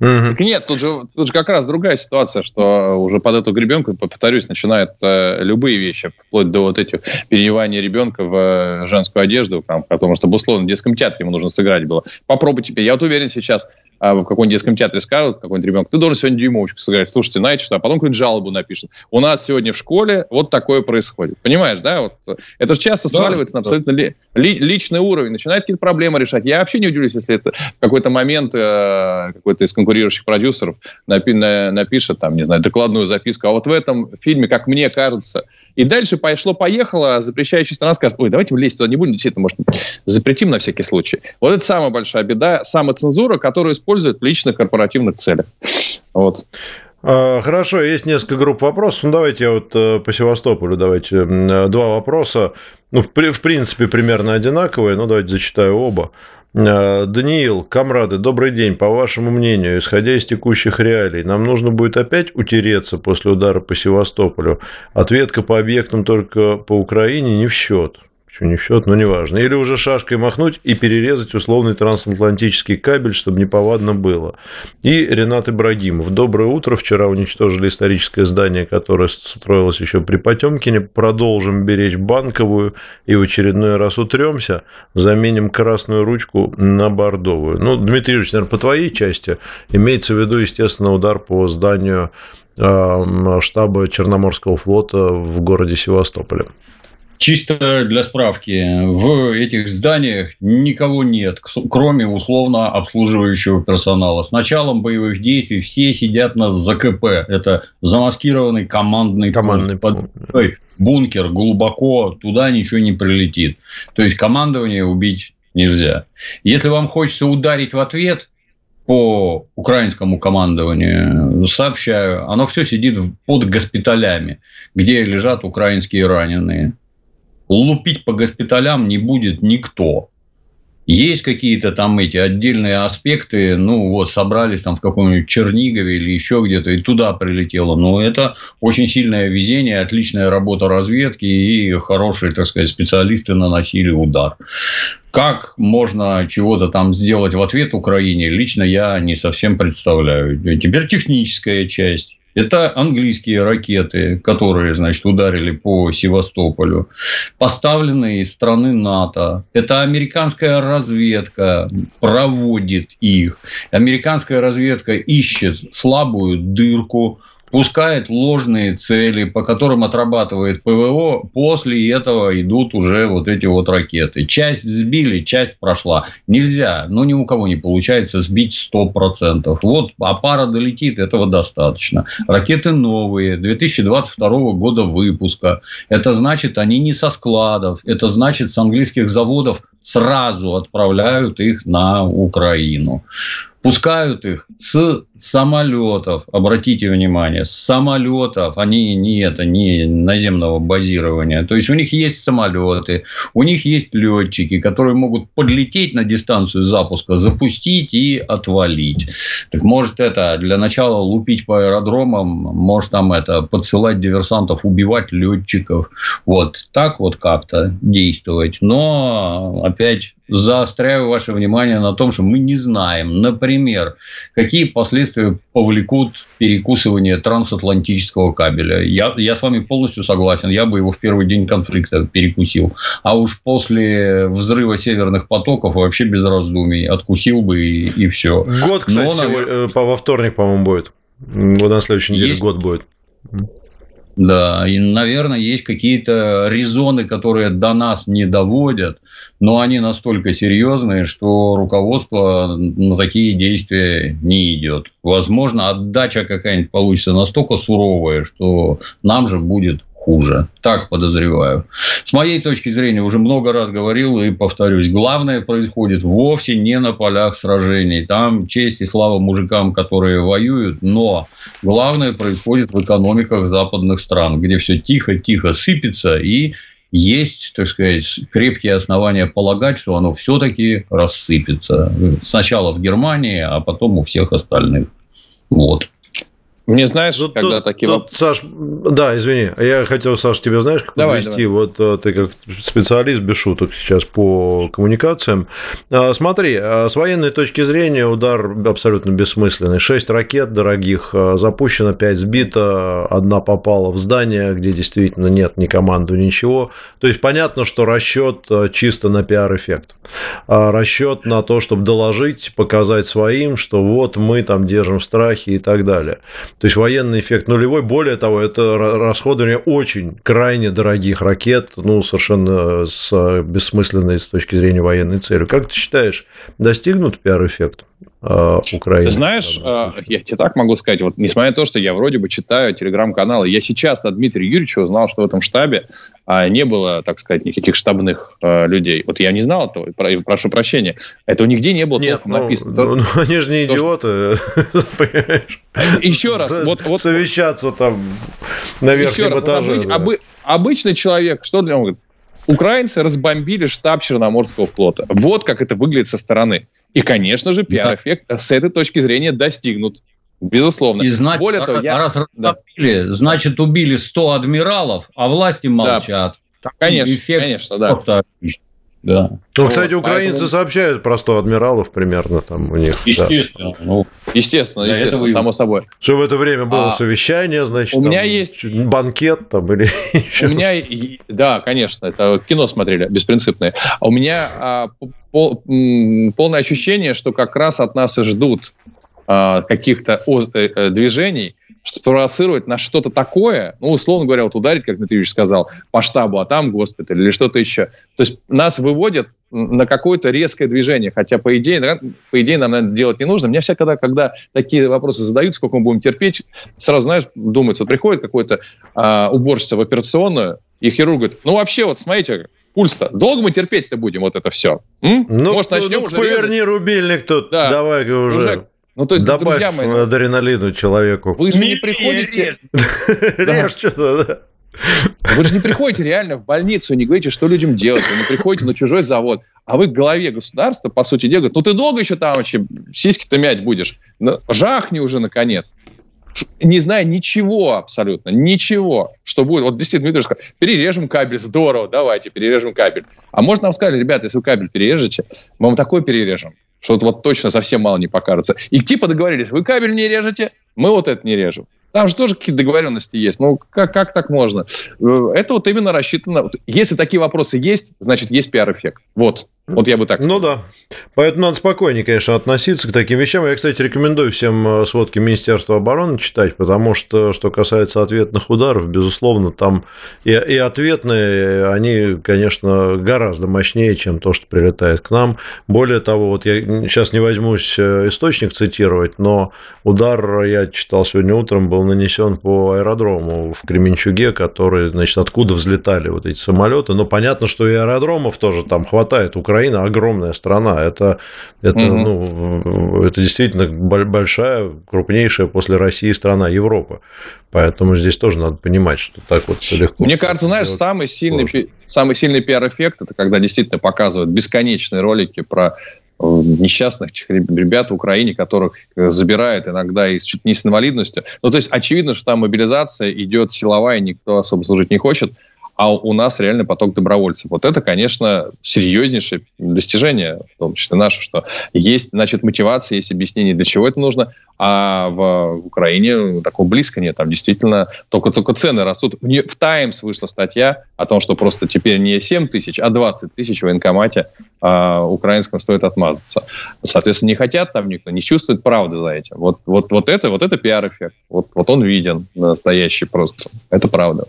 Угу. нет, тут же, тут же как раз другая ситуация, что уже под эту гребенку, повторюсь, начинают э, любые вещи, вплоть до вот этих переевания ребенка в э, женскую одежду, там, потому что, условно, в детском театре ему нужно сыграть было. Попробуй теперь. Я вот уверен сейчас, э, в каком-нибудь детском театре скажут, какой-нибудь ребенок, ты должен сегодня дюймовочку сыграть. Слушайте, знаете что, а потом какую-нибудь жалобу напишет. У нас сегодня в школе вот такое происходит. Понимаешь, да? Вот, это же часто да, сваливается на абсолютно ли, ли, личный уровень, начинает какие-то проблемы решать. Я вообще не удивлюсь, если это в какой-то момент э, какой-то из конкурирующих продюсеров напи- на- напишет, там, не знаю, докладную записку. А вот в этом фильме, как мне кажется, и дальше пошло-поехало, запрещающая страна скажет, ой, давайте влезть туда не будем, действительно, может, запретим на всякий случай. Вот это самая большая беда, самоцензура, которую используют в личных корпоративных целях. Вот. А, хорошо, есть несколько групп вопросов. Ну, давайте я вот э, по Севастополю, давайте два вопроса. Ну, в, в принципе, примерно одинаковые, но давайте зачитаю оба. Э, Даниил, комрады, добрый день. По вашему мнению, исходя из текущих реалий, нам нужно будет опять утереться после удара по Севастополю? Ответка по объектам только по Украине не в счет. Почему не в счет, но неважно. Или уже шашкой махнуть и перерезать условный трансатлантический кабель, чтобы неповадно было. И Ренат Ибрагимов. Доброе утро. Вчера уничтожили историческое здание, которое строилось еще при Потемкине. Продолжим беречь банковую и в очередной раз утремся. Заменим красную ручку на бордовую. Ну, Дмитрий Юрьевич, наверное, по твоей части имеется в виду, естественно, удар по зданию штаба Черноморского флота в городе Севастополе. Чисто для справки, в этих зданиях никого нет, кроме условно обслуживающего персонала. С началом боевых действий все сидят на ЗКП. Это замаскированный командный, командный пункт. бункер глубоко, туда ничего не прилетит. То есть командование убить нельзя. Если вам хочется ударить в ответ, по украинскому командованию, сообщаю, оно все сидит под госпиталями, где лежат украинские раненые лупить по госпиталям не будет никто. Есть какие-то там эти отдельные аспекты, ну вот собрались там в каком-нибудь Чернигове или еще где-то и туда прилетело. Но это очень сильное везение, отличная работа разведки и хорошие, так сказать, специалисты наносили удар. Как можно чего-то там сделать в ответ Украине, лично я не совсем представляю. Теперь техническая часть. Это английские ракеты, которые, значит, ударили по Севастополю, поставленные из страны НАТО. Это американская разведка проводит их. Американская разведка ищет слабую дырку пускает ложные цели, по которым отрабатывает ПВО, после этого идут уже вот эти вот ракеты. Часть сбили, часть прошла. Нельзя, ну ни у кого не получается сбить 100%. Вот, а пара долетит, этого достаточно. Ракеты новые, 2022 года выпуска. Это значит, они не со складов, это значит, с английских заводов сразу отправляют их на Украину пускают их с самолетов, обратите внимание, с самолетов, они не это, не наземного базирования. То есть у них есть самолеты, у них есть летчики, которые могут подлететь на дистанцию запуска, запустить и отвалить. Так может это для начала лупить по аэродромам, может там это подсылать диверсантов, убивать летчиков. Вот так вот как-то действовать. Но опять заостряю ваше внимание на том, что мы не знаем, например, какие последствия повлекут перекусывание трансатлантического кабеля. Я, я с вами полностью согласен. Я бы его в первый день конфликта перекусил. А уж после взрыва северных потоков вообще без раздумий откусил бы и, и все. Год, кстати, Но, наверное... во вторник, по-моему, будет. Вот на следующей неделе есть... год будет. Да, и, наверное, есть какие-то резоны, которые до нас не доводят, но они настолько серьезные, что руководство на такие действия не идет. Возможно, отдача какая-нибудь получится настолько суровая, что нам же будет хуже. Так подозреваю. С моей точки зрения, уже много раз говорил и повторюсь, главное происходит вовсе не на полях сражений. Там честь и слава мужикам, которые воюют, но главное происходит в экономиках западных стран, где все тихо-тихо сыпется и есть, так сказать, крепкие основания полагать, что оно все-таки рассыпется. Сначала в Германии, а потом у всех остальных. Вот. Мне знаешь, тут, когда тут, такие тут, Саш, да, извини, я хотел, Саш, тебе знаешь, как давай, подвести, давай. вот э, ты как специалист без шуток сейчас по коммуникациям. А, смотри, а, с военной точки зрения удар абсолютно бессмысленный. Шесть ракет дорогих, а, запущено пять сбито, одна попала в здание, где действительно нет ни команды, ничего. То есть понятно, что расчет чисто на пиар-эффект. Расчет на то, чтобы доложить, показать своим, что вот мы там держим в страхе и так далее. То есть военный эффект нулевой. Более того, это расходование очень крайне дорогих ракет, ну, совершенно с бессмысленной с точки зрения военной цели. Как ты считаешь, достигнут пиар-эффект? Э, Украины. знаешь, э, я тебе так могу сказать, вот несмотря на то, что я вроде бы читаю телеграм-каналы, я сейчас от Дмитрия Юрьевича узнал, что в этом штабе э, не было, так сказать, никаких штабных э, людей. Вот я не знал этого, про, прошу прощения. Этого нигде не было Нет, ну, написано. Ну, ну, они же не идиоты, понимаешь? Еще раз, вот, вот совещаться там на верхнем этаже. обычный человек, что для него Украинцы разбомбили штаб Черноморского флота. Вот как это выглядит со стороны. И, конечно же, пиар-эффект да. с этой точки зрения достигнут. Безусловно. И значит, Более того, я... раз разбомбили, да. значит, убили 100 адмиралов, а власти молчат. Да. Конечно, эффект конечно, да. Да. Ну, кстати, украинцы поэтому... сообщают про 100 адмиралов примерно там у них. Естественно. Да. Ну, естественно, естественно, этого... само собой. Что в это время было а... совещание, значит, у меня есть банкет там или еще. У меня, да, конечно, это кино смотрели беспринципное. А у меня а, пол, полное ощущение, что как раз от нас и ждут а, каких-то э, э, движений, спровоцировать на что-то такое, ну, условно говоря, вот ударить, как Дмитрий сказал, по штабу, а там госпиталь или что-то еще. То есть нас выводят на какое-то резкое движение, хотя, по идее, по идее нам наверное, делать не нужно. Мне всегда, когда такие вопросы задают, сколько мы будем терпеть, сразу, знаешь, думается, вот приходит какой-то а, уборщица в операционную, и хирург говорит, ну, вообще, вот смотрите, пульс-то. Долго мы терпеть-то будем вот это все? М? Ну, Может, начнем ну, уже поверни резать? рубильник тут, да. давай уже. уже. Ну, то есть, Добавь друзья мои, ну, адреналину человеку. Вы же не приходите... Режь что-то, да. Вы же не приходите реально в больницу и не говорите, что людям делать. Вы не приходите на чужой завод. А вы к главе государства, по сути дела, говорите, ну ты долго еще там вообще сиськи-то мять будешь? Ну, жахни уже наконец. Не зная ничего абсолютно, ничего, что будет. Вот действительно, Дмитрий сказал, перережем кабель, здорово, давайте, перережем кабель. А может нам сказали, ребята, если вы кабель перережете, мы вам такой перережем, что вот, вот точно совсем мало не покажется. И типа договорились, вы кабель не режете, мы вот это не режем. Там же тоже какие-то договоренности есть. Ну, как, как так можно? Э, это вот именно рассчитано. Если такие вопросы есть, значит, есть пиар-эффект. Вот. Вот я бы так ну сказал. Ну да. Поэтому надо спокойнее, конечно, относиться к таким вещам. Я, кстати, рекомендую всем э, сводки Министерства обороны читать, потому что, что касается ответных ударов, безусловно, там и, и ответные, они, конечно, гораздо мощнее, чем то, что прилетает к нам. Более того, вот я сейчас не возьмусь э, источник цитировать, но удар, я читал сегодня утром, был нанесен по аэродрому в Кременчуге, который, значит, откуда взлетали вот эти самолеты. Но понятно, что и аэродромов тоже там хватает. Украина огромная страна. Это, это, угу. ну, это действительно большая, крупнейшая после России страна Европы. Поэтому здесь тоже надо понимать, что так вот легко. Мне кажется, знаешь, самый сильный, самый сильный пиар-эффект это когда действительно показывают бесконечные ролики про несчастных ребят в Украине, которых э, забирают иногда и чуть не с инвалидностью. Ну, то есть очевидно, что там мобилизация идет силовая, никто особо служить не хочет а у нас реально поток добровольцев. Вот это, конечно, серьезнейшее достижение, в том числе наше, что есть, значит, мотивация, есть объяснение, для чего это нужно, а в, Украине такого близко нет. Там действительно только-только цены растут. В «Таймс» вышла статья о том, что просто теперь не 7 тысяч, а 20 тысяч в военкомате а, украинском стоит отмазаться. Соответственно, не хотят там никто, не чувствует правды за этим. Вот, вот, вот это, вот это пиар-эффект. Вот, вот он виден настоящий просто. Это правда.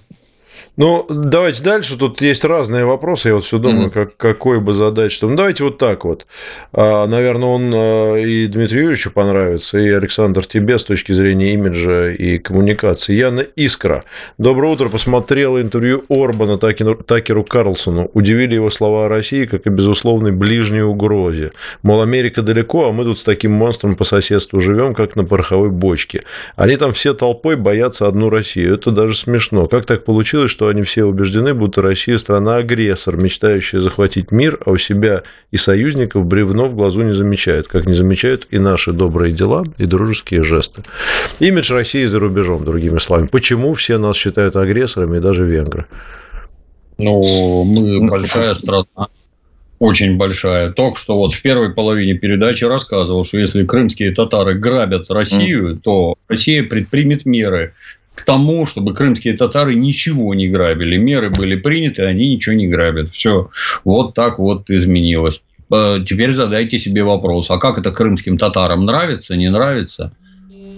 Ну, давайте дальше. Тут есть разные вопросы. Я вот все думаю, mm-hmm. как, какой бы задать, что. Ну, давайте вот так вот. А, наверное, он а, и Дмитрию Юрьевичу понравится, и Александр тебе с точки зрения имиджа и коммуникации. Яна Искра. Доброе утро. Посмотрел интервью Орбана Такеру Карлсону. Удивили его слова о России, как и безусловной ближней угрозе. Мол, Америка далеко, а мы тут с таким монстром по соседству живем, как на пороховой бочке. Они там все толпой боятся одну Россию. Это даже смешно. Как так получилось, что что они все убеждены, будто Россия страна-агрессор, мечтающая захватить мир, а у себя и союзников бревно в глазу не замечают, как не замечают и наши добрые дела и дружеские жесты. Имидж России за рубежом, другими словами. Почему все нас считают агрессорами, и даже венгры? Ну, мы большая страна, очень большая. Только что вот в первой половине передачи рассказывал, что если крымские татары грабят Россию, то Россия предпримет меры к тому, чтобы крымские татары ничего не грабили. Меры были приняты, они ничего не грабят. Все вот так вот изменилось. Э, теперь задайте себе вопрос, а как это крымским татарам нравится, не нравится?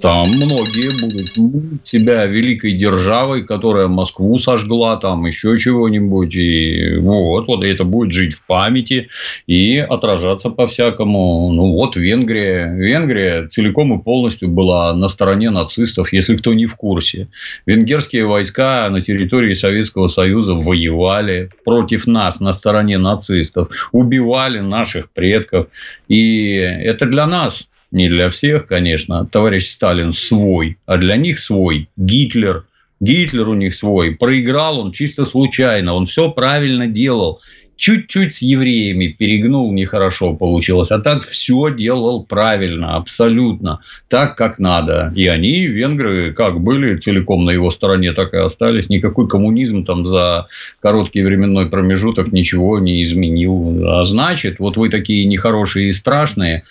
Там многие будут себя великой державой, которая Москву сожгла, там еще чего-нибудь. И вот, вот это будет жить в памяти и отражаться по-всякому. Ну вот Венгрия. Венгрия целиком и полностью была на стороне нацистов, если кто не в курсе. Венгерские войска на территории Советского Союза воевали против нас на стороне нацистов, убивали наших предков. И это для нас не для всех, конечно, товарищ Сталин свой, а для них свой. Гитлер, Гитлер у них свой. Проиграл он чисто случайно, он все правильно делал. Чуть-чуть с евреями перегнул, нехорошо получилось. А так все делал правильно, абсолютно. Так, как надо. И они, венгры, как были целиком на его стороне, так и остались. Никакой коммунизм там за короткий временной промежуток ничего не изменил. А значит, вот вы такие нехорошие и страшные,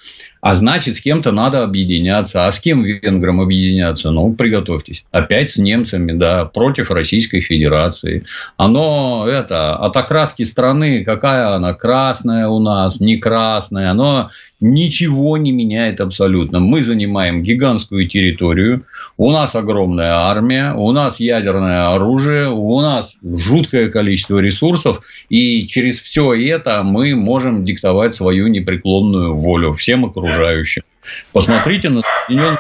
а значит, с кем-то надо объединяться. А с кем венграм объединяться? Ну, приготовьтесь. Опять с немцами, да, против Российской Федерации. Оно, это, от окраски страны, какая она, красная у нас, не красная. Оно ничего не меняет абсолютно. Мы занимаем гигантскую территорию, у нас огромная армия, у нас ядерное оружие, у нас жуткое количество ресурсов, и через все это мы можем диктовать свою непреклонную волю всем окружающим. Посмотрите на Соединенные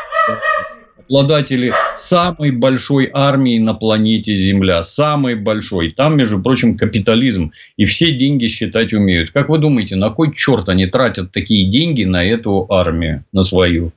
обладатели самой большой армии на планете Земля. Самой большой. Там, между прочим, капитализм. И все деньги считать умеют. Как вы думаете, на кой черт они тратят такие деньги на эту армию, на свою?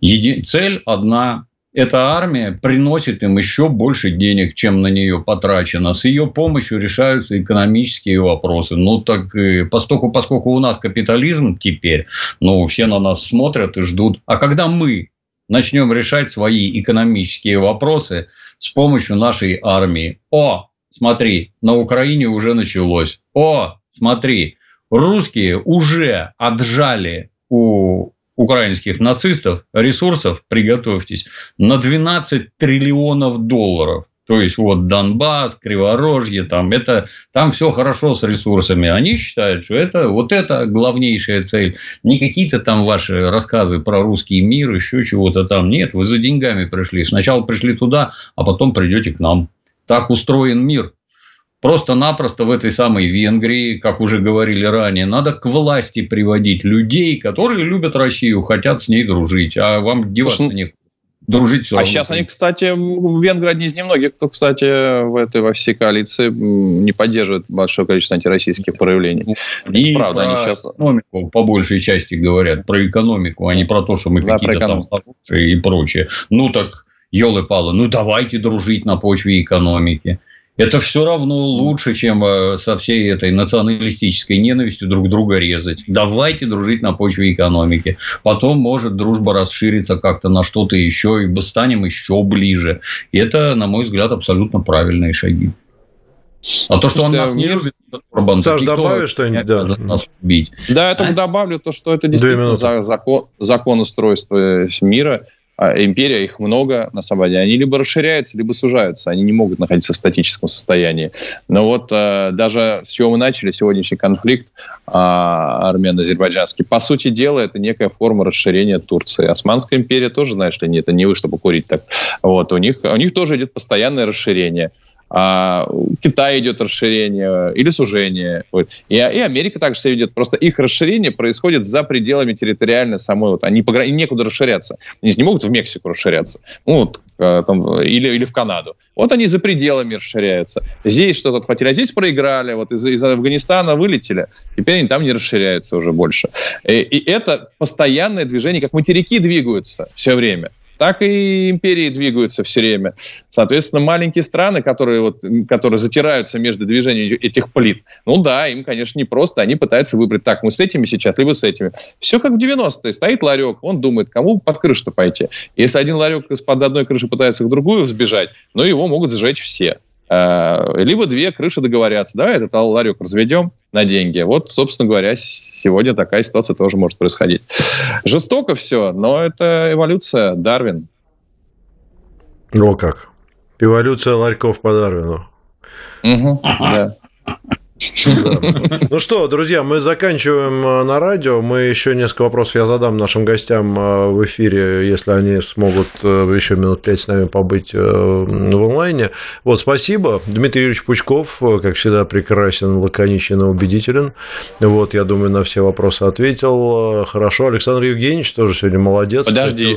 Еди... Цель одна эта армия приносит им еще больше денег, чем на нее потрачено. С ее помощью решаются экономические вопросы. Ну, так поскольку, поскольку у нас капитализм теперь, ну, все на нас смотрят и ждут. А когда мы начнем решать свои экономические вопросы с помощью нашей армии. О, смотри, на Украине уже началось. О, смотри, русские уже отжали у украинских нацистов ресурсов, приготовьтесь, на 12 триллионов долларов. То есть, вот Донбасс, Криворожье, там, это, там все хорошо с ресурсами. Они считают, что это, вот это главнейшая цель. Не какие-то там ваши рассказы про русский мир, еще чего-то там. Нет, вы за деньгами пришли. Сначала пришли туда, а потом придете к нам. Так устроен мир. Просто-напросто в этой самой Венгрии, как уже говорили ранее, надо к власти приводить людей, которые любят Россию, хотят с ней дружить. А вам деваться некуда дружить все А сейчас они, кстати, венгры одни из немногих, кто, кстати, в этой во всей коалиции не поддерживает большое количество антироссийских проявлений. И правда, они сейчас... экономику по большей части говорят, про экономику, а не про то, что мы да, какие-то там и прочее. Ну так, елы-палы, ну давайте дружить на почве экономики это все равно лучше, чем э, со всей этой националистической ненавистью друг друга резать. Давайте дружить на почве экономики. Потом может дружба расшириться как-то на что-то еще, и мы станем еще ближе. И это, на мой взгляд, абсолютно правильные шаги. А то, что он нас не любит, Орбан, Саш, добавишь что-нибудь? Да. Нас убить. Да, я только добавлю то, что это действительно закон, закон устройства мира – а империя, их много, на деле, они либо расширяются, либо сужаются, они не могут находиться в статическом состоянии. Но вот э, даже с чего мы начали сегодняшний конфликт э, армяно-азербайджанский, по сути дела, это некая форма расширения Турции. Османская империя тоже, знаешь ли, это не вы, чтобы курить так. Вот, у них, у них тоже идет постоянное расширение а Китай идет расширение или сужение. Вот. И, и Америка также себя ведет. Просто их расширение происходит за пределами территориально самой. Вот. Они погра... некуда расширяться. Они не могут в Мексику расширяться. Ну, вот, э, там, или, или в Канаду. Вот они за пределами расширяются. Здесь что-то отхватили, а здесь проиграли. Вот из, из Афганистана вылетели. Теперь они там не расширяются уже больше. И, и это постоянное движение, как материки двигаются все время так и империи двигаются все время. Соответственно, маленькие страны, которые, вот, которые затираются между движением этих плит, ну да, им, конечно, не просто, они пытаются выбрать, так, мы с этими сейчас, либо с этими. Все как в 90-е. Стоит ларек, он думает, кому под крышу-то пойти. Если один ларек из-под одной крыши пытается к другую сбежать, ну, его могут сжечь все. Э, либо две крыши договорятся. Давай этот ларек разведем на деньги. Вот, собственно говоря, сегодня такая ситуация тоже может происходить. Жестоко все, но это эволюция, Дарвин. О как. Эволюция ларьков по Дарвину. Угу, да. Ну что, друзья, мы заканчиваем э, на радио. Мы еще несколько вопросов я задам нашим гостям э, в эфире, если они смогут э, еще минут пять с нами побыть в онлайне. Вот, спасибо. Дмитрий Юрьевич Пучков, как всегда, прекрасен, лаконичен и убедителен. Вот, я думаю, на все вопросы ответил. Хорошо. Александр Евгеньевич тоже сегодня молодец. Подожди.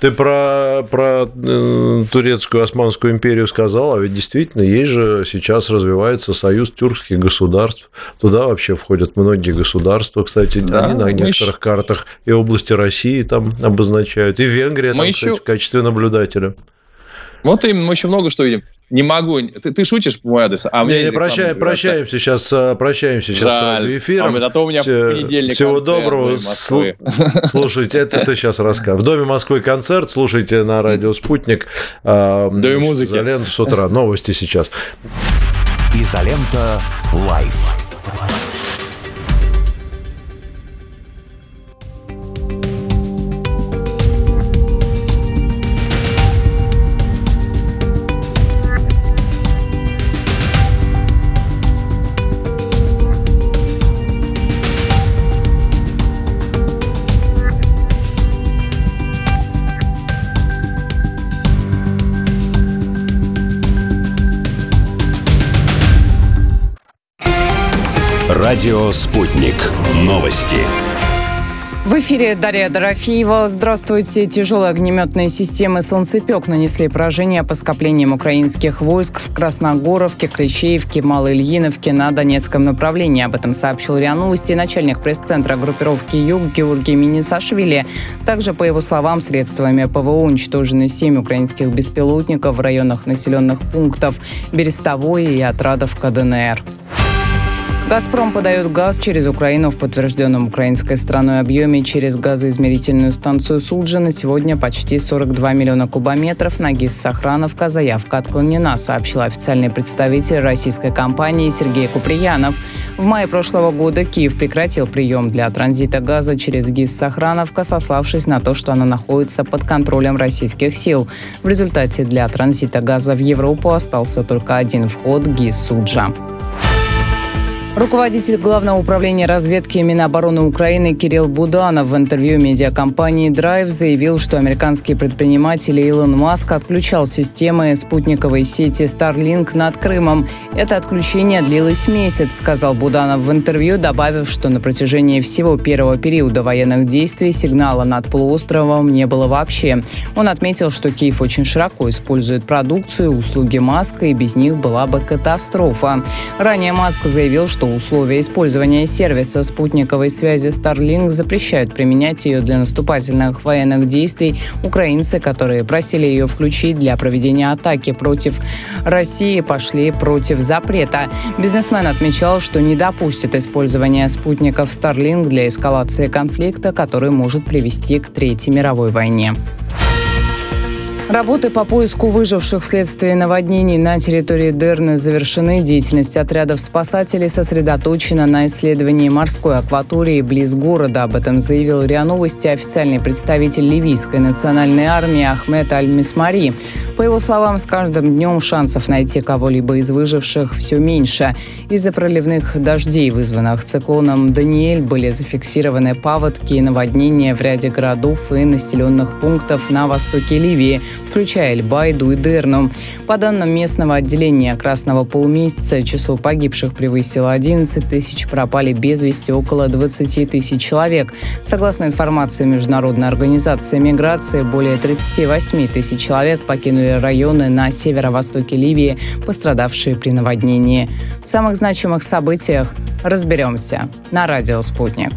Ты про, про э, турецкую Османскую империю сказал, а ведь действительно есть же сейчас развивается союз тюркских государств. Туда вообще входят многие государства, кстати, да, они на некоторых еще... картах и области России там обозначают, и Венгрия мы там, еще... кстати, в качестве наблюдателя. Вот именно, мы еще много что видим. Не могу. Ты, ты шутишь по мой адрес, а мне не, не прощаем, прощаемся сейчас, э, прощаемся сейчас Жаль. с эфиром. А, а то у меня в понедельник Всего доброго. Слушайте, это ты сейчас расскажешь. В Доме Москвы концерт, слушайте на радио «Спутник». А, Доме музыки. Изолента с утра. Новости сейчас. Изолента Лайф. Радио «Спутник». Новости. В эфире Дарья Дорофеева. Здравствуйте. Тяжелые огнеметные системы «Солнцепек» нанесли поражение по скоплениям украинских войск в Красногоровке, Клещеевке, Малоильиновке на Донецком направлении. Об этом сообщил РИА Новости начальник пресс-центра группировки «Юг» Георгий Минисашвили. Также, по его словам, средствами ПВО уничтожены семь украинских беспилотников в районах населенных пунктов Берестовой и Отрадов КДНР. «Газпром» подает газ через Украину в подтвержденном украинской страной объеме через газоизмерительную станцию Суджа на сегодня почти 42 миллиона кубометров. На ГИС «Сохрановка» заявка отклонена, сообщил официальный представитель российской компании Сергей Куприянов. В мае прошлого года Киев прекратил прием для транзита газа через ГИС «Сохрановка», сославшись на то, что она находится под контролем российских сил. В результате для транзита газа в Европу остался только один вход – ГИС «Суджа». Руководитель Главного управления разведки Минобороны Украины Кирилл Буданов в интервью медиакомпании Drive заявил, что американский предприниматель Илон Маск отключал системы спутниковой сети Starlink над Крымом. Это отключение длилось месяц, сказал Буданов в интервью, добавив, что на протяжении всего первого периода военных действий сигнала над полуостровом не было вообще. Он отметил, что Киев очень широко использует продукцию услуги Маска, и без них была бы катастрофа. Ранее Маск заявил, что условия использования сервиса спутниковой связи Starlink запрещают применять ее для наступательных военных действий. Украинцы, которые просили ее включить для проведения атаки против России, пошли против запрета. Бизнесмен отмечал, что не допустит использования спутников Starlink для эскалации конфликта, который может привести к Третьей мировой войне. Работы по поиску выживших вследствие наводнений на территории Дерны завершены. Деятельность отрядов спасателей сосредоточена на исследовании морской акватории близ города. Об этом заявил РИА Новости официальный представитель ливийской национальной армии Ахмед Аль-Мисмари. По его словам, с каждым днем шансов найти кого-либо из выживших все меньше. Из-за проливных дождей, вызванных циклоном Даниэль, были зафиксированы паводки и наводнения в ряде городов и населенных пунктов на востоке Ливии включая Эльбайду и Дерну. По данным местного отделения Красного полумесяца, число погибших превысило 11 тысяч, пропали без вести около 20 тысяч человек. Согласно информации Международной организации миграции, более 38 тысяч человек покинули районы на северо-востоке Ливии, пострадавшие при наводнении. В самых значимых событиях разберемся на радио «Спутник».